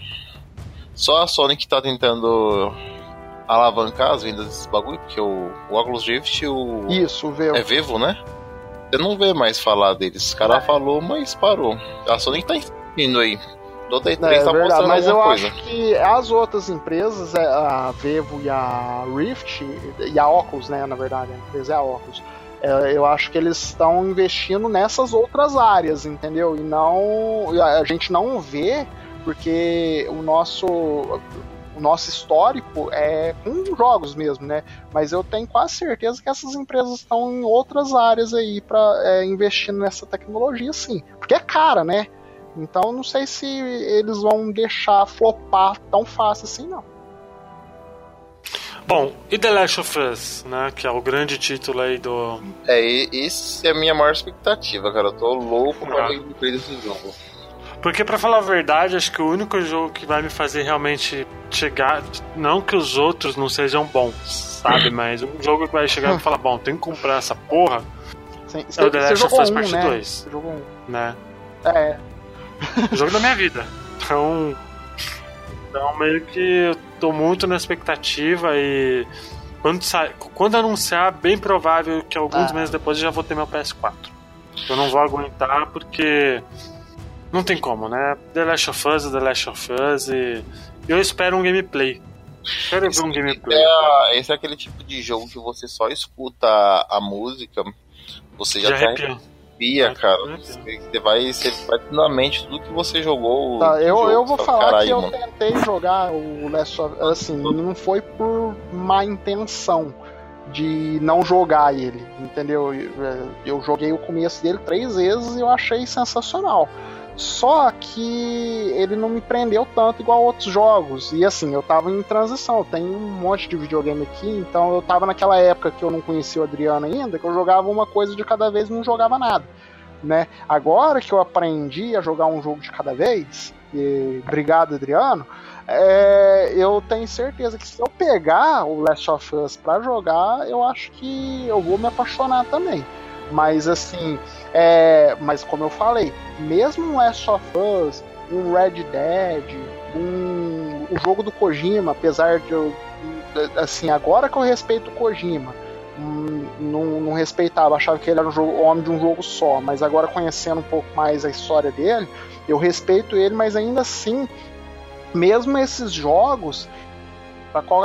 C: só a Sony que tá tentando alavancar as vendas desse bagulho, porque o, o Oculus Rift o.
D: Isso, o Vevo.
C: É Vevo, né? Você não vê mais falar deles. O cara é. falou, mas parou. A Sony tá indo aí. E3 é, tá verdade,
D: mas eu
C: coisa.
D: acho que as outras empresas, é, a Vevo e a Rift, e a Oculus, né, na verdade, a empresa é a Oculus, é, eu acho que eles estão investindo nessas outras áreas, entendeu? E não. A gente não vê, porque o nosso. O nosso histórico é com jogos mesmo, né? Mas eu tenho quase certeza que essas empresas estão em outras áreas aí para é, investindo nessa tecnologia, sim. Porque é cara, né? Então não sei se eles vão deixar flopar tão fácil assim, não.
A: Bom, e The Last of Us, né? Que é o grande título aí do.
C: É, esse é a minha maior expectativa, cara. Eu tô louco ah. pra ver desse jogo.
A: Porque, pra falar a verdade, acho que o único jogo que vai me fazer realmente chegar. Não que os outros não sejam bons, sabe? Mas um jogo que vai chegar e falar: bom, tem que comprar essa porra. Sim. É o The Last of Us Part 2. Você jogou um. Né?
D: É.
A: O jogo da minha vida. Então. Então, meio que eu tô muito na expectativa e quando, sai, quando anunciar, bem provável que alguns ah. meses depois eu já vou ter meu PS4. Eu não vou aguentar porque não tem como, né? The Last of Us, The Last of Us e eu espero um gameplay. Quero ver um gameplay.
C: É, esse é aquele tipo de jogo que você só escuta a música, você já, já tá arrepia, cara. Você vai, você vai na mente tudo que você jogou.
D: Tá, eu, jogo, eu vou falar caralho, que eu mano. tentei jogar o Last of assim, não foi por má intenção de não jogar ele, entendeu? Eu joguei o começo dele três vezes e eu achei sensacional. Só que ele não me prendeu tanto igual outros jogos. E assim, eu tava em transição. Eu tenho um monte de videogame aqui, então eu tava naquela época que eu não conhecia o Adriano ainda, que eu jogava uma coisa de cada vez e não jogava nada. Né? Agora que eu aprendi a jogar um jogo de cada vez, e obrigado Adriano, é, eu tenho certeza que se eu pegar o Last of Us pra jogar, eu acho que eu vou me apaixonar também. Mas assim, é, mas como eu falei, mesmo um Last of Us, um Red Dead, um, o jogo do Kojima, apesar de eu. Assim, agora que eu respeito o Kojima, hum, não, não, respeitava, achava que ele era um jogo, homem de um jogo só, mas agora conhecendo um pouco mais a história dele, eu respeito ele, mas ainda assim mesmo esses jogos,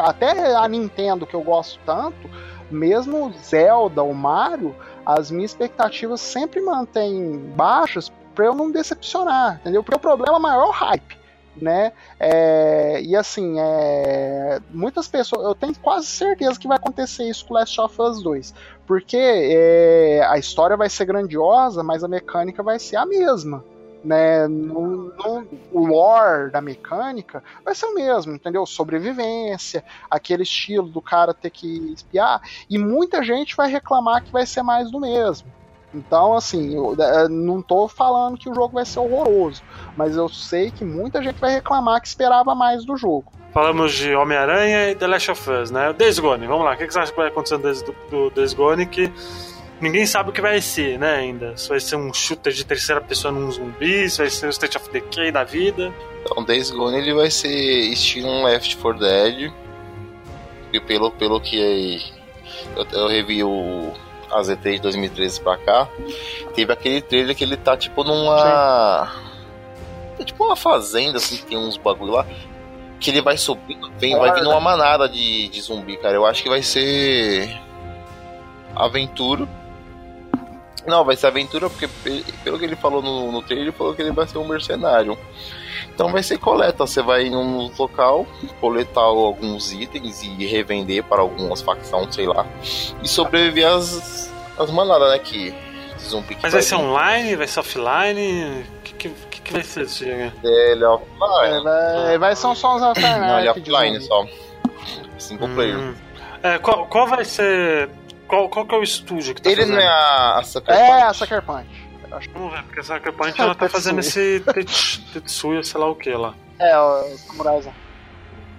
D: até a Nintendo que eu gosto tanto, mesmo Zelda ou Mario, as minhas expectativas sempre mantêm baixas para eu não decepcionar, entendeu? Porque o problema maior é o hype né? É, e assim, é, muitas pessoas, eu tenho quase certeza que vai acontecer isso com Last of Us 2, porque é, a história vai ser grandiosa, mas a mecânica vai ser a mesma. Né, no, no, o lore da mecânica vai ser o mesmo, entendeu? Sobrevivência, aquele estilo do cara ter que espiar, e muita gente vai reclamar que vai ser mais do mesmo. Então, assim, eu, é, não tô falando que o jogo vai ser horroroso, mas eu sei que muita gente vai reclamar que esperava mais do jogo.
A: Falamos de Homem-Aranha e The Last of Us, né? Days Gone, vamos lá. O que você acha que vai acontecer do, do Days Gone que ninguém sabe o que vai ser, né, ainda. Se vai ser um shooter de terceira pessoa num zumbi, se vai ser o State of Decay da vida.
C: Então, Days Gone ele vai ser estilo um Left 4 Dead. E pelo, pelo que eu, eu revi o a ZT de 2013 pra cá, teve aquele trailer que ele tá tipo numa. É tipo uma fazenda, assim, que tem uns bagulho lá. Que ele vai subindo, vem, vai vir numa manada de, de zumbi, cara. Eu acho que vai ser. Aventura. Não, vai ser aventura porque, pelo que ele falou no, no trailer, ele falou que ele vai ser um mercenário. Então vai ser coleta. Você vai num local, coletar alguns itens e revender para algumas facções, sei lá. E sobreviver às, às manadas, né? Que
A: zumbi que Mas vai, vai ser vir. online? Vai ser offline? O que, que, que, vai ser esse jogo?
C: Ele é offline.
D: É, vai, vai ser só uns offline.
C: Não, ele é offline só. Single hum. player.
A: É, qual, qual vai ser. Qual, qual que é o estúdio que tá
C: Ele
A: fazendo?
C: não é a, a
D: Sucker É, Punch. a Sucker Punch.
A: Acho que vamos ver, porque a Sucker Punch ela tá fazendo esse Tetsuya, sei lá o que lá.
D: É, o Samurai.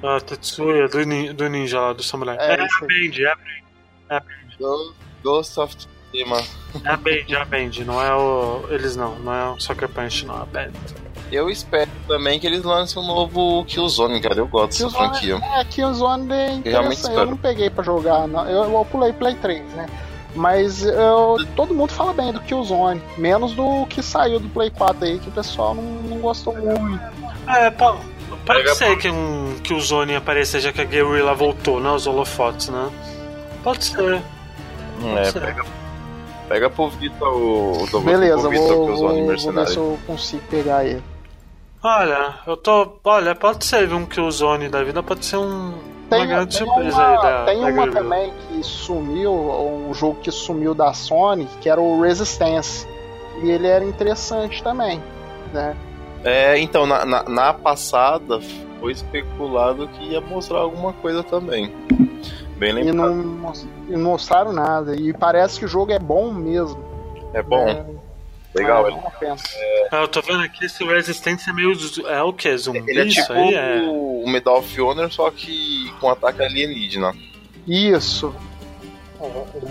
A: Ah, Tetsuya do, nin, do ninja lá, do Samurai. É, é, é a Band, é a Band. É a Band.
C: Ghost of Tsushima.
A: É a Band, é a Band, não é o. Eles não, não é o Sucker Punch, não, é a Band.
C: Eu espero também que eles lancem um novo Killzone, cara. Eu gosto dessa franquia.
D: É, Killzone é interessante. Eu, eu não peguei pra jogar, não. Eu, eu pulei Play 3, né? Mas eu, todo mundo fala bem do Killzone, menos do que saiu do Play 4 aí, que o pessoal não, não gostou muito.
A: É, pode, pode ser que um Killzone apareça já que a Guerrilla voltou, né? Os holofotes, né? Pode ser.
C: Pode é, ser. Pega, pega pro Vita o,
D: o Beleza, Vita, vou, o vou, vou ver se eu consigo pegar ele.
A: Olha, eu tô. Olha, pode ser um Killzone da vida, pode ser um, tem, uma grande tem surpresa uma, aí da.
D: Tem
A: da
D: uma também que sumiu, um jogo que sumiu da Sony, que era o Resistance. E ele era interessante também, né?
C: É, então, na, na, na passada foi especulado que ia mostrar alguma coisa também. Bem lembrado.
D: E não, não mostraram nada. E parece que o jogo é bom mesmo.
C: É bom. É, Legal, ele.
A: É... Ah, eu tô vendo aqui esse Resistance é meio. É o que? Zumbi?
C: Ele é tipo aí, é... o Medal of Honor, só que com ataque alienígena.
D: Isso.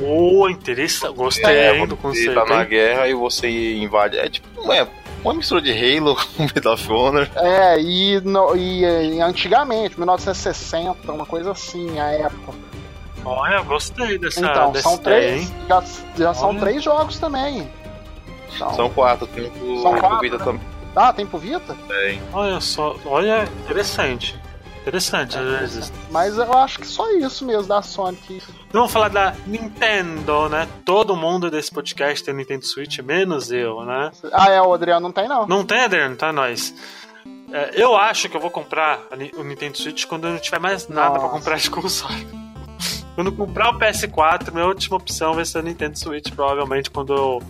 A: Oh, interessante. Gostei é, do conceito.
C: Você tá na guerra e você invade. É tipo, é uma mistura de Halo com Medal of Honor.
D: É, e, no, e, e antigamente, 1960, uma coisa assim, a época.
A: Olha, gostei dessa.
D: Então, dessa são três. Ideia, já, já são três jogos também.
C: Então, São quatro, tem pro, São quatro, Vita né? também.
D: Ah, tem pro Vita?
C: Tem.
A: Olha só, olha, interessante. Interessante, é, vezes.
D: Mas eu acho que só isso mesmo da Sonic.
A: Vamos falar da Nintendo, né? Todo mundo desse podcast tem Nintendo Switch, menos eu, né?
D: Ah, é, o Adriano não tem, não.
A: Não tem, Adriano, tá nós. É, eu acho que eu vou comprar o Nintendo Switch quando eu não tiver mais nada para comprar de console. quando comprar o PS4, minha última opção vai ser o Nintendo Switch, provavelmente quando eu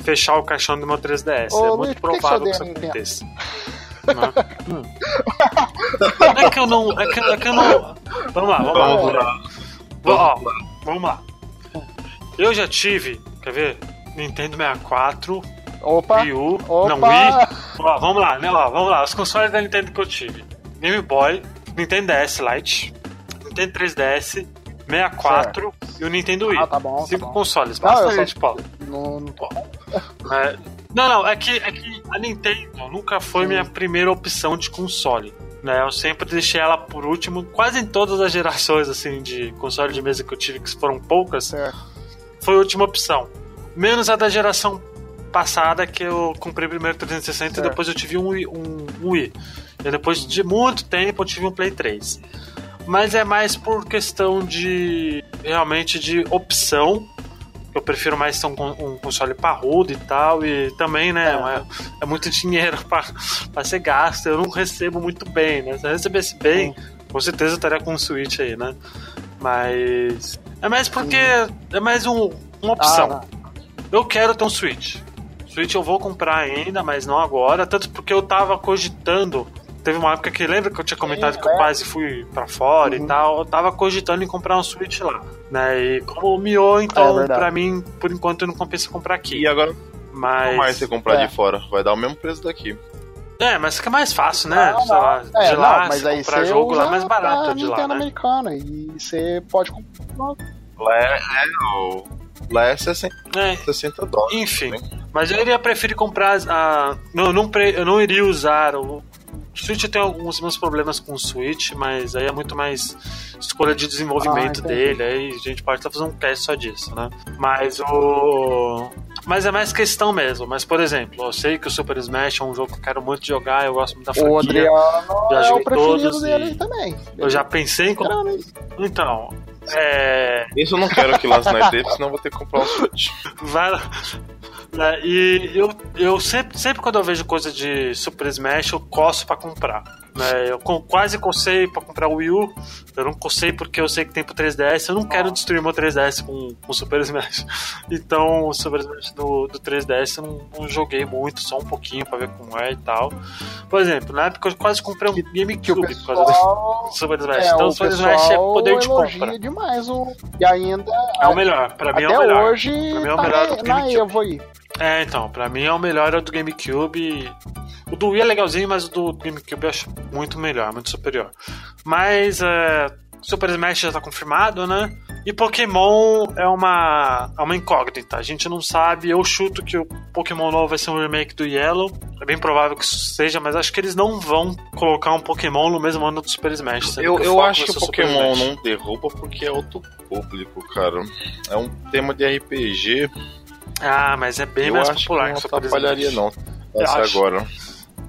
A: fechar o caixão do meu 3DS. Ô, é muito Luiz, provável que, que isso aconteça. Hum. é que eu não. É que, é que eu não. Vamos lá, vamos, vamos lá. lá. Vamos lá. Vamos lá. Eu já tive, quer ver? Nintendo 64.
D: Opa!
A: Wii U.
D: Opa.
A: Não, Wii. Ó, vamos lá, né? Ó, vamos lá. Os consoles da Nintendo que eu tive: Game Boy, Nintendo DS Lite, Nintendo 3DS, 64 certo. e o Nintendo Wii.
D: Ah, tá bom.
A: Cinco
D: tá bom.
A: consoles. Bastante, só... Paulo.
D: Não, não...
A: É, não, não, é que, é que a Nintendo nunca foi Sim. minha primeira opção de console. Né? Eu sempre deixei ela por último, quase em todas as gerações assim de console de mesa que eu tive, que foram poucas, foi a última opção. Menos a da geração passada, que eu comprei primeiro 360 certo. e depois eu tive um, um, um Wii. E depois de muito tempo eu tive um Play 3. Mas é mais por questão de realmente de opção. Eu prefiro mais ter um, um console parrudo e tal. E também, né? É, é muito dinheiro para ser gasto. Eu não recebo muito bem, né? Se eu recebesse bem, com certeza eu estaria com um Switch aí, né? Mas. É mais porque. É mais um, uma opção. Ah, eu quero ter um Switch. Switch eu vou comprar ainda, mas não agora. Tanto porque eu tava cogitando. Teve uma época que lembra que eu tinha comentado Sim, que eu é. quase fui para fora uhum. e tal. Eu tava cogitando em comprar um Switch lá. Né? E como miou, então, é pra mim, por enquanto, não compensa comprar aqui.
C: E agora, mas... mais você comprar é. de fora? Vai dar o mesmo preço daqui.
A: É, mas fica mais fácil, né? Não, não. Lá, é, de lá, não,
D: mas aí
A: comprar jogo lá é mais barato de lá. Né?
D: americana e você pode comprar.
C: Lá é, é, lá é 60, é. 60 dólares.
A: Enfim, né? mas eu iria preferir comprar a. Não, não, eu não iria usar o Switch tem alguns meus problemas com o Switch, mas aí é muito mais escolha de desenvolvimento ah, dele, aí a gente pode estar fazendo um teste só disso, né? Mas o. Mas é mais questão mesmo. Mas, por exemplo, eu sei que o Super Smash é um jogo que eu quero muito jogar, eu gosto muito da franquia.
D: O Adriano já é o preferido dele também.
A: Eu já pensei em. Então, é...
C: Isso eu não quero que lasse na dele, senão vou ter que comprar um Switch.
A: Vai, né? E eu, eu sempre, sempre quando eu vejo coisa de Super Smash, eu coço pra comprar. Né? Eu quase cocei pra comprar o Wii U. Eu não cocei porque eu sei que tem pro 3DS. Eu não quero destruir meu 3DS com, com Super Smash. Então, o Super Smash do, do 3DS eu não, não, joguei muito, só um pouquinho pra ver como é e tal. Por exemplo, na época eu quase comprei um GameCube pessoal, por causa do Super Smash. É, então, o Super Smash é poder de compra.
D: demais o... E ainda.
A: É o melhor. Pra mim é o
D: melhor. hoje. Pra mim é o melhor tá do GameCube. Na Evo aí.
A: É, então, pra mim é o melhor é o do GameCube. O do Wii é legalzinho, mas o do GameCube eu acho muito melhor, muito superior. Mas é, Super Smash já tá confirmado, né? E Pokémon é uma, é uma incógnita. A gente não sabe. Eu chuto que o Pokémon novo vai ser um remake do Yellow. É bem provável que isso seja, mas acho que eles não vão colocar um Pokémon no mesmo ano do Super Smash.
C: Eu, eu acho que o Pokémon não derruba porque é outro público, cara. É um tema de RPG
A: ah, mas é bem
C: eu
A: mais popular
C: que, não atrapalharia não. Essa agora.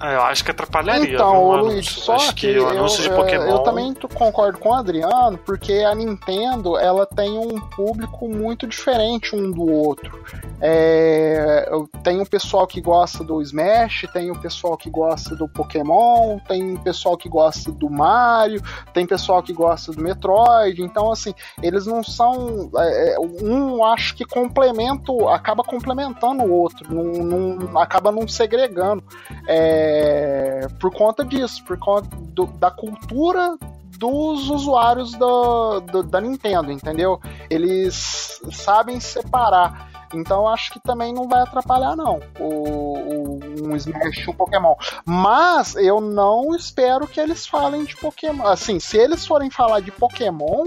A: Ah, eu acho que atrapalharia.
D: Então, Luiz, só acho que, que o anúncio eu, de Pokémon. Eu também concordo com o Adriano, porque a Nintendo ela tem um público muito diferente um do outro. É, tem o pessoal que gosta do Smash, tem o pessoal que gosta do Pokémon, tem o pessoal que gosta do Mario, tem pessoal que gosta do Metroid. Então, assim, eles não são. É, é um acho que complementa, acaba complementando o outro, não, não acaba não segregando. É, é, por conta disso, por conta do, da cultura dos usuários do, do, da Nintendo, entendeu? Eles sabem separar. Então acho que também não vai atrapalhar, não, o, o, um Smash um Pokémon. Mas eu não espero que eles falem de Pokémon. Assim, se eles forem falar de Pokémon,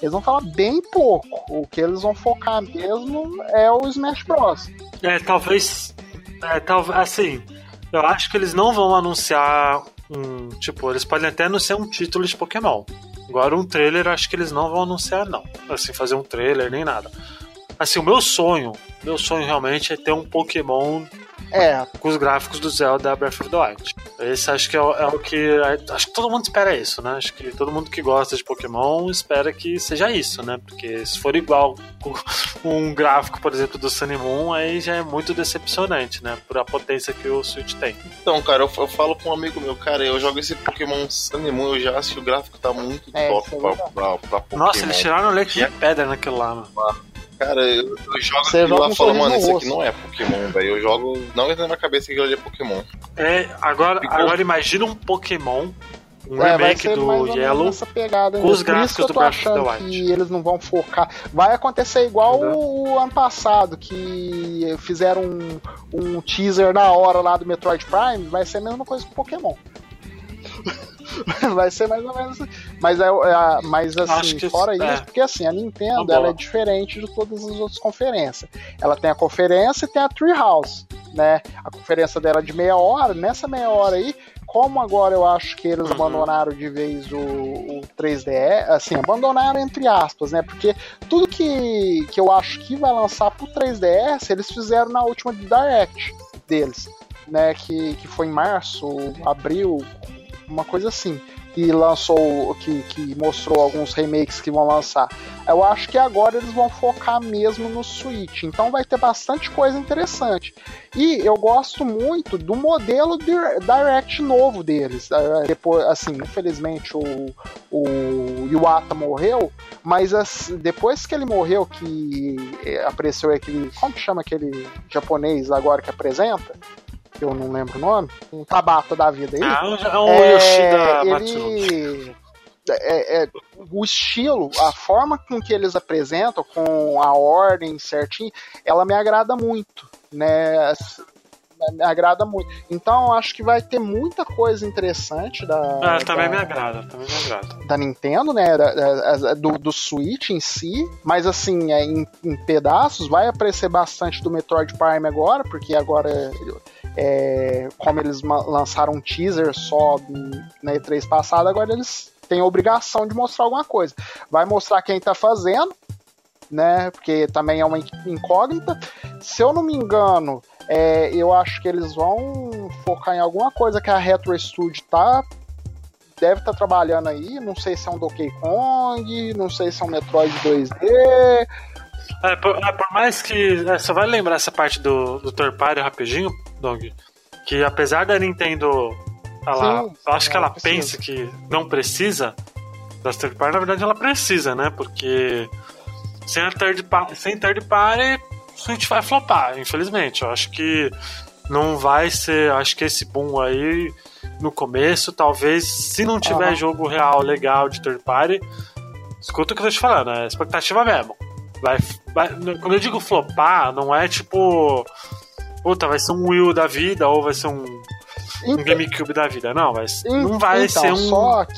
D: eles vão falar bem pouco. O que eles vão focar mesmo é o Smash Bros.
A: É, talvez. É, talvez assim eu acho que eles não vão anunciar um. Tipo, eles podem até anunciar um título de Pokémon. Agora, um trailer, acho que eles não vão anunciar, não. Assim, fazer um trailer nem nada. Assim, o meu sonho, meu sonho realmente é ter um Pokémon
D: é.
A: Com os gráficos do Zelda Breath of the Wild. Esse acho que é, é, o que. Acho que todo mundo espera isso, né? Acho que todo mundo que gosta de Pokémon espera que seja isso, né? Porque se for igual um gráfico, por exemplo, do Sun Moon, aí já é muito decepcionante, né? Por a potência que o Switch tem.
C: Então, cara, eu, eu falo com um amigo meu, cara, eu jogo esse Pokémon Sun Moon, eu já acho que o gráfico tá muito é, top pra, pra, pra, Pokémon.
A: Nossa, eles tiraram o leite de pedra naquilo lá, mano.
C: Cara, eu, eu jogo Você aquilo lá e falo, mano, isso aqui não é Pokémon, velho. Eu jogo. Não entra na minha cabeça que aquilo ali é Pokémon.
A: É, agora, Ficou... agora imagina um Pokémon. Um é, remake do Yellow
D: pegada,
A: com os gráficos do Breath of the Wild.
D: Que eles não vão focar. Vai acontecer igual o ano passado, que fizeram um, um teaser na hora lá do Metroid Prime. Vai ser a mesma coisa com Pokémon. vai ser mais ou menos assim. Mas, é, é mas assim, fora isso, é. porque assim, a Nintendo ela é diferente de todas as outras conferências. Ela tem a conferência e tem a Treehouse, né? A conferência dela é de meia hora, nessa meia hora aí, como agora eu acho que eles uhum. abandonaram de vez o, o 3DS, assim, abandonaram entre aspas, né? Porque tudo que, que eu acho que vai lançar pro 3DS, eles fizeram na última Direct deles, né? Que, que foi em março, abril, uma coisa assim que lançou, que, que mostrou alguns remakes que vão lançar. Eu acho que agora eles vão focar mesmo no Switch, então vai ter bastante coisa interessante. E eu gosto muito do modelo Direct novo deles. É, depois, assim, infelizmente o, o Iwata morreu, mas assim, depois que ele morreu, que apareceu aquele. Como chama aquele japonês agora que apresenta? Que eu não lembro o nome, um Tabata da vida aí.
A: Ah, é o é, Yoshida ele...
D: É, é, o estilo, a forma com que eles apresentam, com a ordem certinho, ela me agrada muito, né? Me agrada muito. Então acho que vai ter muita coisa interessante da.
A: Ah, também da, me agrada, também me agrada.
D: Da Nintendo, né? Da, da, do, do Switch em si. Mas assim, é, em, em pedaços, vai aparecer bastante do Metroid Prime agora, porque agora é, como eles lançaram um teaser só na E3 passada, agora eles têm a obrigação de mostrar alguma coisa. Vai mostrar quem tá fazendo, né? Porque também é uma incógnita. Se eu não me engano, é, eu acho que eles vão focar em alguma coisa que a Retro Studio tá deve estar tá trabalhando aí. Não sei se é um Donkey Kong, não sei se é um Metroid 2D.
A: É, por, é, por mais que. É, só vai lembrar essa parte do, do party rapidinho, Dong. Que apesar da Nintendo. Ela, Sim, acho que ela precisa. pensa que não precisa das third party, na verdade ela precisa, né? Porque sem a third party, sem third party, a gente vai flopar, infelizmente. Eu acho que não vai ser. Acho que esse boom aí no começo, talvez, se não tiver uhum. jogo real legal de third party, escuta o que eu tô te falando, é expectativa mesmo. Vai, vai, quando eu digo flopar, não é tipo. Puta, vai ser um Wii da vida ou vai ser um, um então- GameCube da vida. Não, vai, não vai então, ser um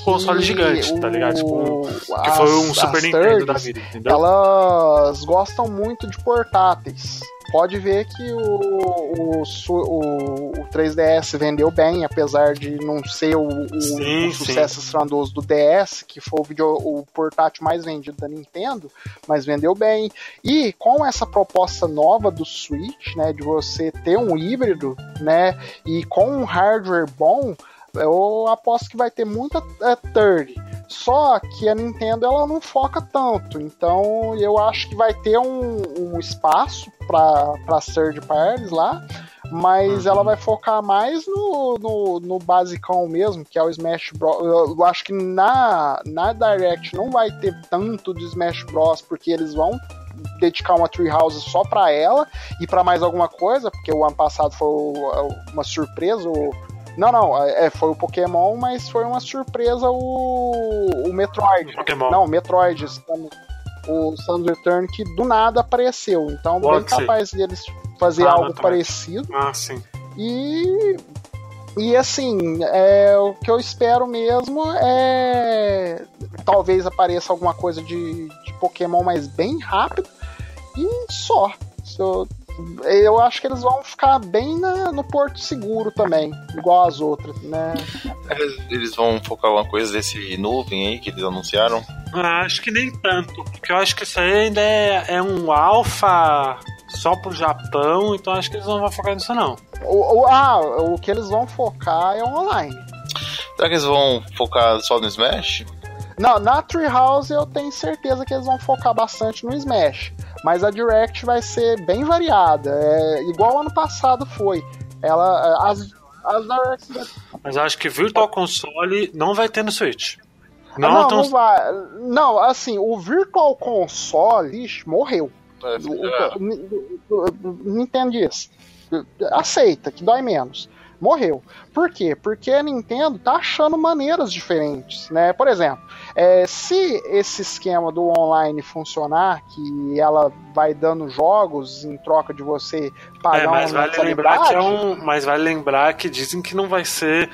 A: console gigante, o, tá ligado? Tipo, um, que foi um Super Nintendo da vida, entendeu?
D: Elas gostam muito de portáteis pode ver que o, o, o, o 3DS vendeu bem, apesar de não ser o, o, sim, o sucesso estrondoso do DS, que foi o, video, o portátil mais vendido da Nintendo, mas vendeu bem. E com essa proposta nova do Switch, né, de você ter um híbrido, né, e com um hardware bom, eu aposto que vai ter muita é, third. Só que a Nintendo ela não foca tanto, então eu acho que vai ter um, um espaço para third parties lá, mas uhum. ela vai focar mais no, no, no, basicão mesmo, que é o Smash Bros. Eu acho que na, na Direct não vai ter tanto de Smash Bros. porque eles vão dedicar uma Treehouse só para ela e para mais alguma coisa, porque o ano passado foi uma surpresa. O, não, não, é, foi o Pokémon, mas foi uma surpresa o, o Metroid.
A: Pokémon.
D: Não, o Metroid, o Samus Return, que do nada apareceu. Então, Pode bem ser. capaz deles fazer ah, algo parecido.
A: Ah, sim.
D: E e assim, é, o que eu espero mesmo é. Talvez apareça alguma coisa de, de Pokémon, mas bem rápido. E só. Eu, eu acho que eles vão ficar bem na, no Porto Seguro também, igual as outras, né?
C: Eles vão focar alguma coisa desse nuvem aí que eles anunciaram?
A: Ah, acho que nem tanto, porque eu acho que isso aí ainda é, é um alfa só pro Japão, então acho que eles não vão focar nisso não.
D: O, o, ah, o que eles vão focar é online.
C: Será que eles vão focar só no Smash?
D: Não, na Treehouse eu tenho certeza que eles vão focar bastante no Smash. Mas a Direct vai ser bem variada, é, igual ano passado foi. Ela, as, as Directs...
A: Mas eu acho que Virtual Console não vai ter no Switch.
D: Não, não, tão... não vai. Não, assim, o Virtual Console ixi, morreu. É, não entende isso. Aceita, que dói menos morreu. Por quê? Porque a Nintendo tá achando maneiras diferentes, né? Por exemplo, é, se esse esquema do online funcionar, que ela vai dando jogos em troca de você pagar é,
A: mas uma vale lembrar que é um, Mas vale lembrar que dizem que não vai ser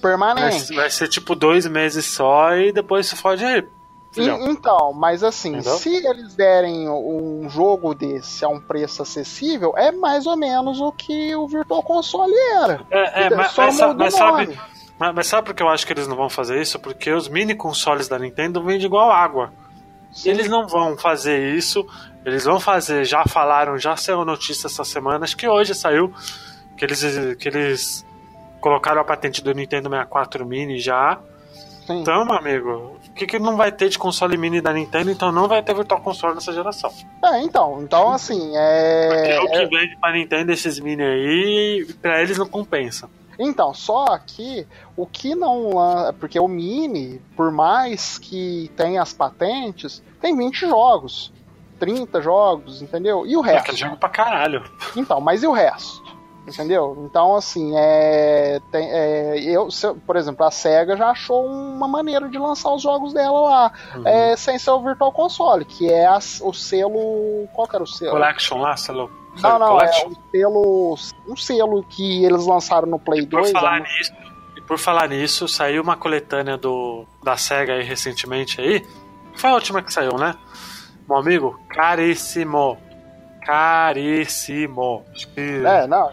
D: permanente.
A: Vai, vai ser tipo dois meses só e depois se fode aí.
D: Então, mas assim, Entendeu? se eles derem um jogo desse a um preço acessível, é mais ou menos o que o Virtual Console era.
A: É, é mas, só mas, mas sabe, mas, mas, sabe por que eu acho que eles não vão fazer isso? Porque os mini consoles da Nintendo vendem igual água. Sim. Eles não vão fazer isso. Eles vão fazer, já falaram, já saiu notícia essa semana, acho que hoje saiu, que eles, que eles colocaram a patente do Nintendo 64 Mini já. Sim. Então, meu amigo, o que, que não vai ter de console mini da Nintendo? Então não vai ter Virtual Console nessa geração.
D: É, então, então assim, é.
A: Porque o que vende pra Nintendo esses mini aí, pra eles não compensa.
D: Então, só que o que não. Porque o Mini, por mais que tenha as patentes, tem 20 jogos. 30 jogos, entendeu? E o resto? É,
A: jogo pra caralho.
D: Então, mas e o resto? Entendeu? Então, assim, é, tem, é, eu, por exemplo, a SEGA já achou uma maneira de lançar os jogos dela lá, uhum. é, sem ser o Virtual Console, que é a, o selo. Qual que era o selo?
A: Collection lá, selo.
D: Não, não, é um selo. Um selo que eles lançaram no Play e 2.
A: Por falar, né? nisso, e por falar nisso, saiu uma coletânea do, da SEGA aí recentemente aí. Foi a última que saiu, né? Meu amigo, caríssimo. Caríssimo.
D: É, não,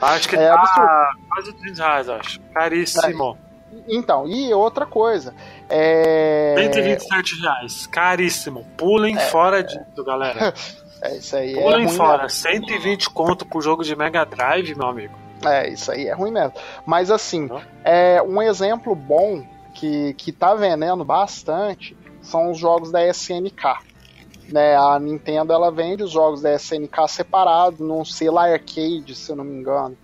A: Acho que é tá absurdo. quase 30 reais, acho. Caríssimo.
D: É. Então, e outra coisa. É...
A: 127 reais. Caríssimo. Pulem é, fora disso, galera.
D: É isso aí.
A: É Pulem é fora. Mesmo. 120 conto por jogo de Mega Drive, meu amigo.
D: É, isso aí é ruim mesmo. Mas assim, é um exemplo bom que, que tá vendendo bastante são os jogos da SNK. Né, a Nintendo ela vende os jogos da SNK separados, num selo arcade, se eu não me engano.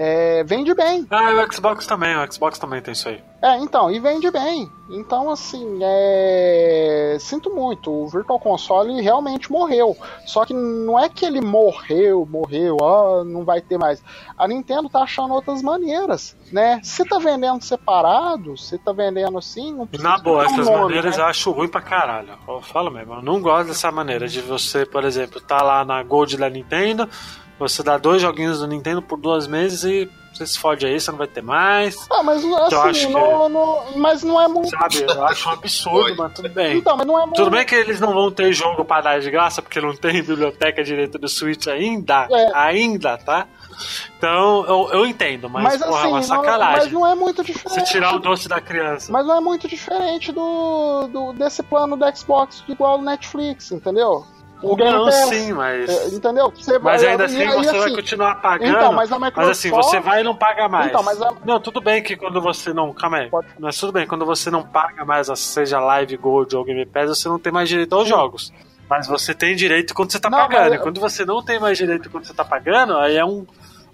D: É, vende bem.
A: Ah, o Xbox também, o Xbox também tem isso aí.
D: É, então, e vende bem. Então, assim, é... sinto muito, o Virtual Console realmente morreu. Só que não é que ele morreu, morreu, ó, não vai ter mais. A Nintendo tá achando outras maneiras, né? Se tá vendendo separado, se tá vendendo assim, não
A: precisa. Na boa, essas nome, maneiras né? eu acho ruim pra caralho. Eu falo mesmo, eu não gosto dessa maneira de você, por exemplo, tá lá na Gold da Nintendo você dá dois joguinhos do Nintendo por dois meses e você se fode aí, você não vai ter mais.
D: Ah, mas assim, não, que, não, mas não é muito.
A: Sabe, eu acho um absurdo, mas tudo bem. Então, mas não é muito... Tudo bem que eles não vão ter jogo para dar de graça, porque não tem biblioteca direito do Switch ainda. É. Ainda, tá? Então, eu, eu entendo, mas, mas porra, é assim, uma sacanagem.
D: Mas não é muito diferente.
A: Você tirar o doce da criança.
D: Mas não é muito diferente do, do desse plano do Xbox igual o Netflix, entendeu?
A: O Game não, Pass, sim, mas.
D: É, entendeu?
A: Você mas ainda assim você assim, vai continuar pagando. Então, mas, Microsoft... mas assim, você vai e não paga mais. Então, mas a... Não, tudo bem que quando você não. Calma aí. Pode... Mas tudo bem, quando você não paga mais, seja Live Gold ou Game Pass, você não tem mais direito aos sim. jogos. Mas você tem direito quando você tá não, pagando. Mas... Quando você não tem mais direito quando você tá pagando, aí é um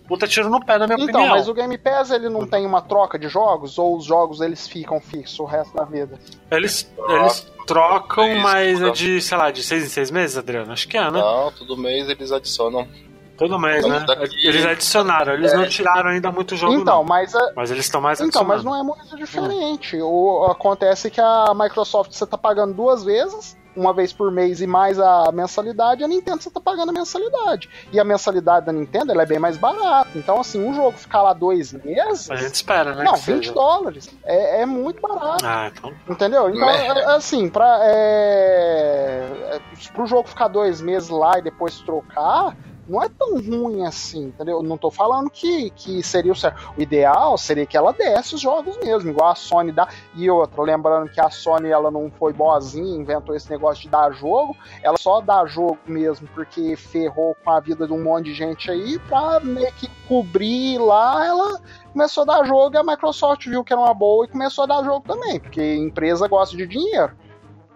A: puta tiro no pé, na minha
D: então,
A: opinião.
D: Então, mas o Game Pass ele não tem uma troca de jogos? Ou os jogos eles ficam fixos o resto da vida?
A: Eles, eles trocam, é mas é de, sei lá, de seis em seis meses, Adriano? Acho que é, né?
C: Não, todo mês eles adicionam.
A: Todo mês, né? Daqui... Eles adicionaram, eles é. não tiraram ainda muito jogo.
D: Então,
A: não.
D: mas. A...
A: Mas eles estão mais
D: Então, mas não é muito diferente. Hum. O, acontece que a Microsoft você tá pagando duas vezes uma vez por mês e mais a mensalidade, a Nintendo você tá pagando a mensalidade. E a mensalidade da Nintendo ela é bem mais barata. Então, assim, um jogo ficar lá dois meses.
A: A gente espera, né?
D: Não, 20 seja. dólares. É, é, muito barato.
A: Ah, então.
D: Entendeu? Então, é, é assim, pra, é, é, pro jogo ficar dois meses lá e depois trocar não é tão ruim assim, entendeu? Não tô falando que, que seria o certo. O ideal seria que ela desse os jogos mesmo, igual a Sony dá. E outra, lembrando que a Sony ela não foi boazinha, inventou esse negócio de dar jogo, ela só dá jogo mesmo porque ferrou com a vida de um monte de gente aí pra meio que cobrir lá, ela começou a dar jogo e a Microsoft viu que era uma boa e começou a dar jogo também, porque empresa gosta de dinheiro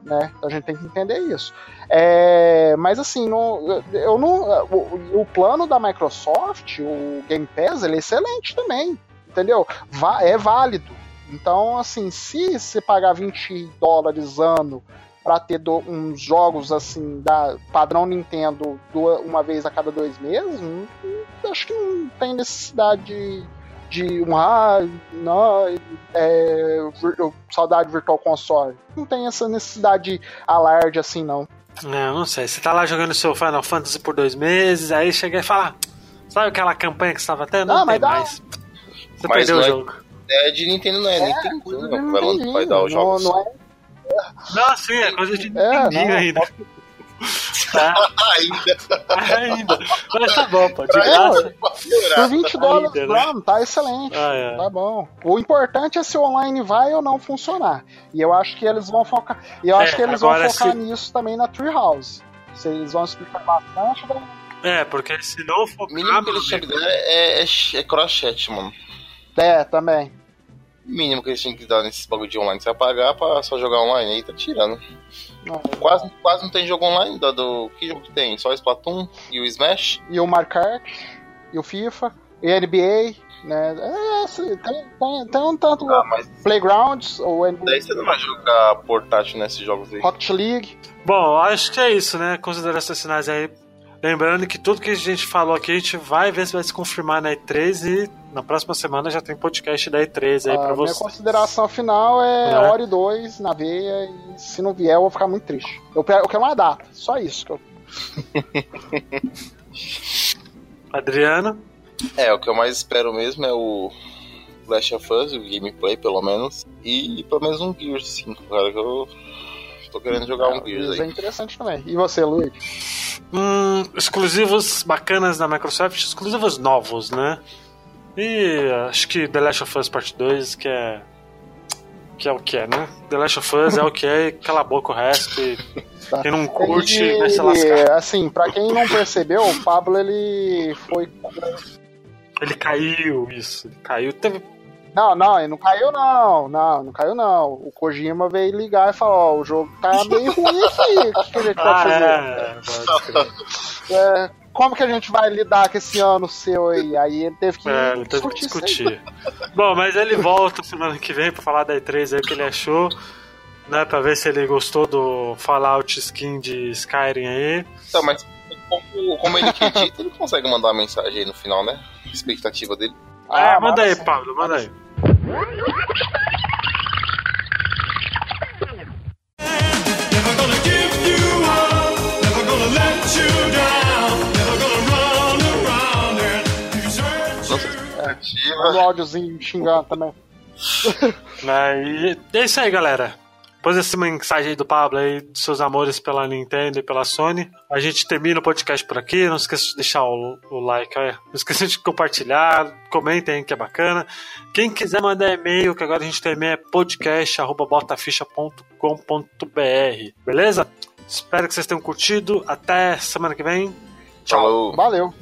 D: né? A gente tem que entender isso. É, mas assim, no, eu não, o, o, plano da Microsoft, o Game Pass, ele é excelente também, entendeu? Va, é válido. Então, assim, se você pagar 20 dólares ano para ter do, uns jogos assim da padrão Nintendo do, uma vez a cada dois meses, não, acho que não tem necessidade de de um ah, não, é, saudade Virtual Console. Não tem essa necessidade alarde assim, não.
A: Não, não sei. Você tá lá jogando seu Final Fantasy por dois meses, aí chega e fala: Sabe aquela campanha que você estava tendo? Não, não tem mais. Você mas perdeu o é jogo.
C: É de Nintendo, não é, é Nintendo, não, vai, vai dar os jogos. Não, não, é...
A: não, sim, é coisa de é, Nintendo ainda. Tá? ainda. ainda. Mas tá bom, pô. De graça.
D: Por 20 dólares ainda, né? tá excelente. Ah, é. Tá bom. O importante é se o online vai ou não funcionar. E eu acho que eles vão focar. E eu é, acho que eles vão focar se... nisso também na Treehouse. Se eles vão explicar bastante.
A: É, porque se não focar.
C: O mínimo que eles tinham que dar é, é, é cross-chat, mano.
D: É, também.
C: mínimo que eles tinham que dar nesses bagulho de online, você vai pagar pra só jogar online aí, tá tirando. Não, quase, quase não tem jogo online, do que jogo que tem? Só o Splatoon e o Smash?
D: E o Mario Kart, e o FIFA, e a NBA, né? É, assim, tem, tem, tem um tanto ah, mas... Playgrounds ou NBA.
C: Daí você não vai jogar portátil nesses jogos aí.
D: Rocket League.
A: Bom, acho que é isso, né? Considerações finais aí. Lembrando que tudo que a gente falou aqui, a gente vai ver se vai se confirmar na E3 e na próxima semana já tem podcast da E3 aí ah, pra você.
D: Minha consideração final é, é. Ori 2 na veia e se não vier eu vou ficar muito triste. Eu, eu quero uma data, só isso que eu...
A: Adriano?
C: É, o que eu mais espero mesmo é o Last of Us, o gameplay pelo menos, e pelo menos um Gears 5, cara, que eu tô querendo jogar um Gears aí.
D: é interessante também. E você, Luiz?
A: Hum, exclusivos bacanas da Microsoft, exclusivos novos, né? E acho que The Last of Us Part 2, que é. Que é o que é, né? The Last of Us é o que é, cala a boca o resto. E Tá. Quem não curte e, vai se lascar.
D: Assim, pra quem não percebeu, o Pablo ele foi.
A: Ele caiu, isso. Ele caiu. Teve...
D: Não, não, ele não caiu, não. Não, não caiu, não. O Kojima veio ligar e falou: Ó, o jogo tá meio ruim aqui. O que, que a gente vai ah, fazer? É, é, como que a gente vai lidar com esse ano seu aí? Aí ele teve que
A: é, ele teve discutir. Discutir. Bom, mas ele volta semana que vem pra falar da E3 aí que ele achou né? Pra ver se ele gostou do Fallout skin de Skyrim aí.
C: Então, mas como, como ele acredita, ele consegue mandar uma mensagem aí no final, né? A expectativa dele.
A: Ah, é, manda aí, Pablo, manda aí.
D: Manda um áudiozinho xingando também.
A: É, e é isso aí, galera. Depois dessa mensagem aí do Pablo aí, dos seus amores pela Nintendo e pela Sony, a gente termina o podcast por aqui. Não esqueça de deixar o, o like aí. Não esqueça de compartilhar, comentem que é bacana. Quem quiser mandar e-mail, que agora a gente tem e-mail é podcast.botaficha.com.br. Beleza? Espero que vocês tenham curtido. Até semana que vem.
C: Tchau.
D: Valeu.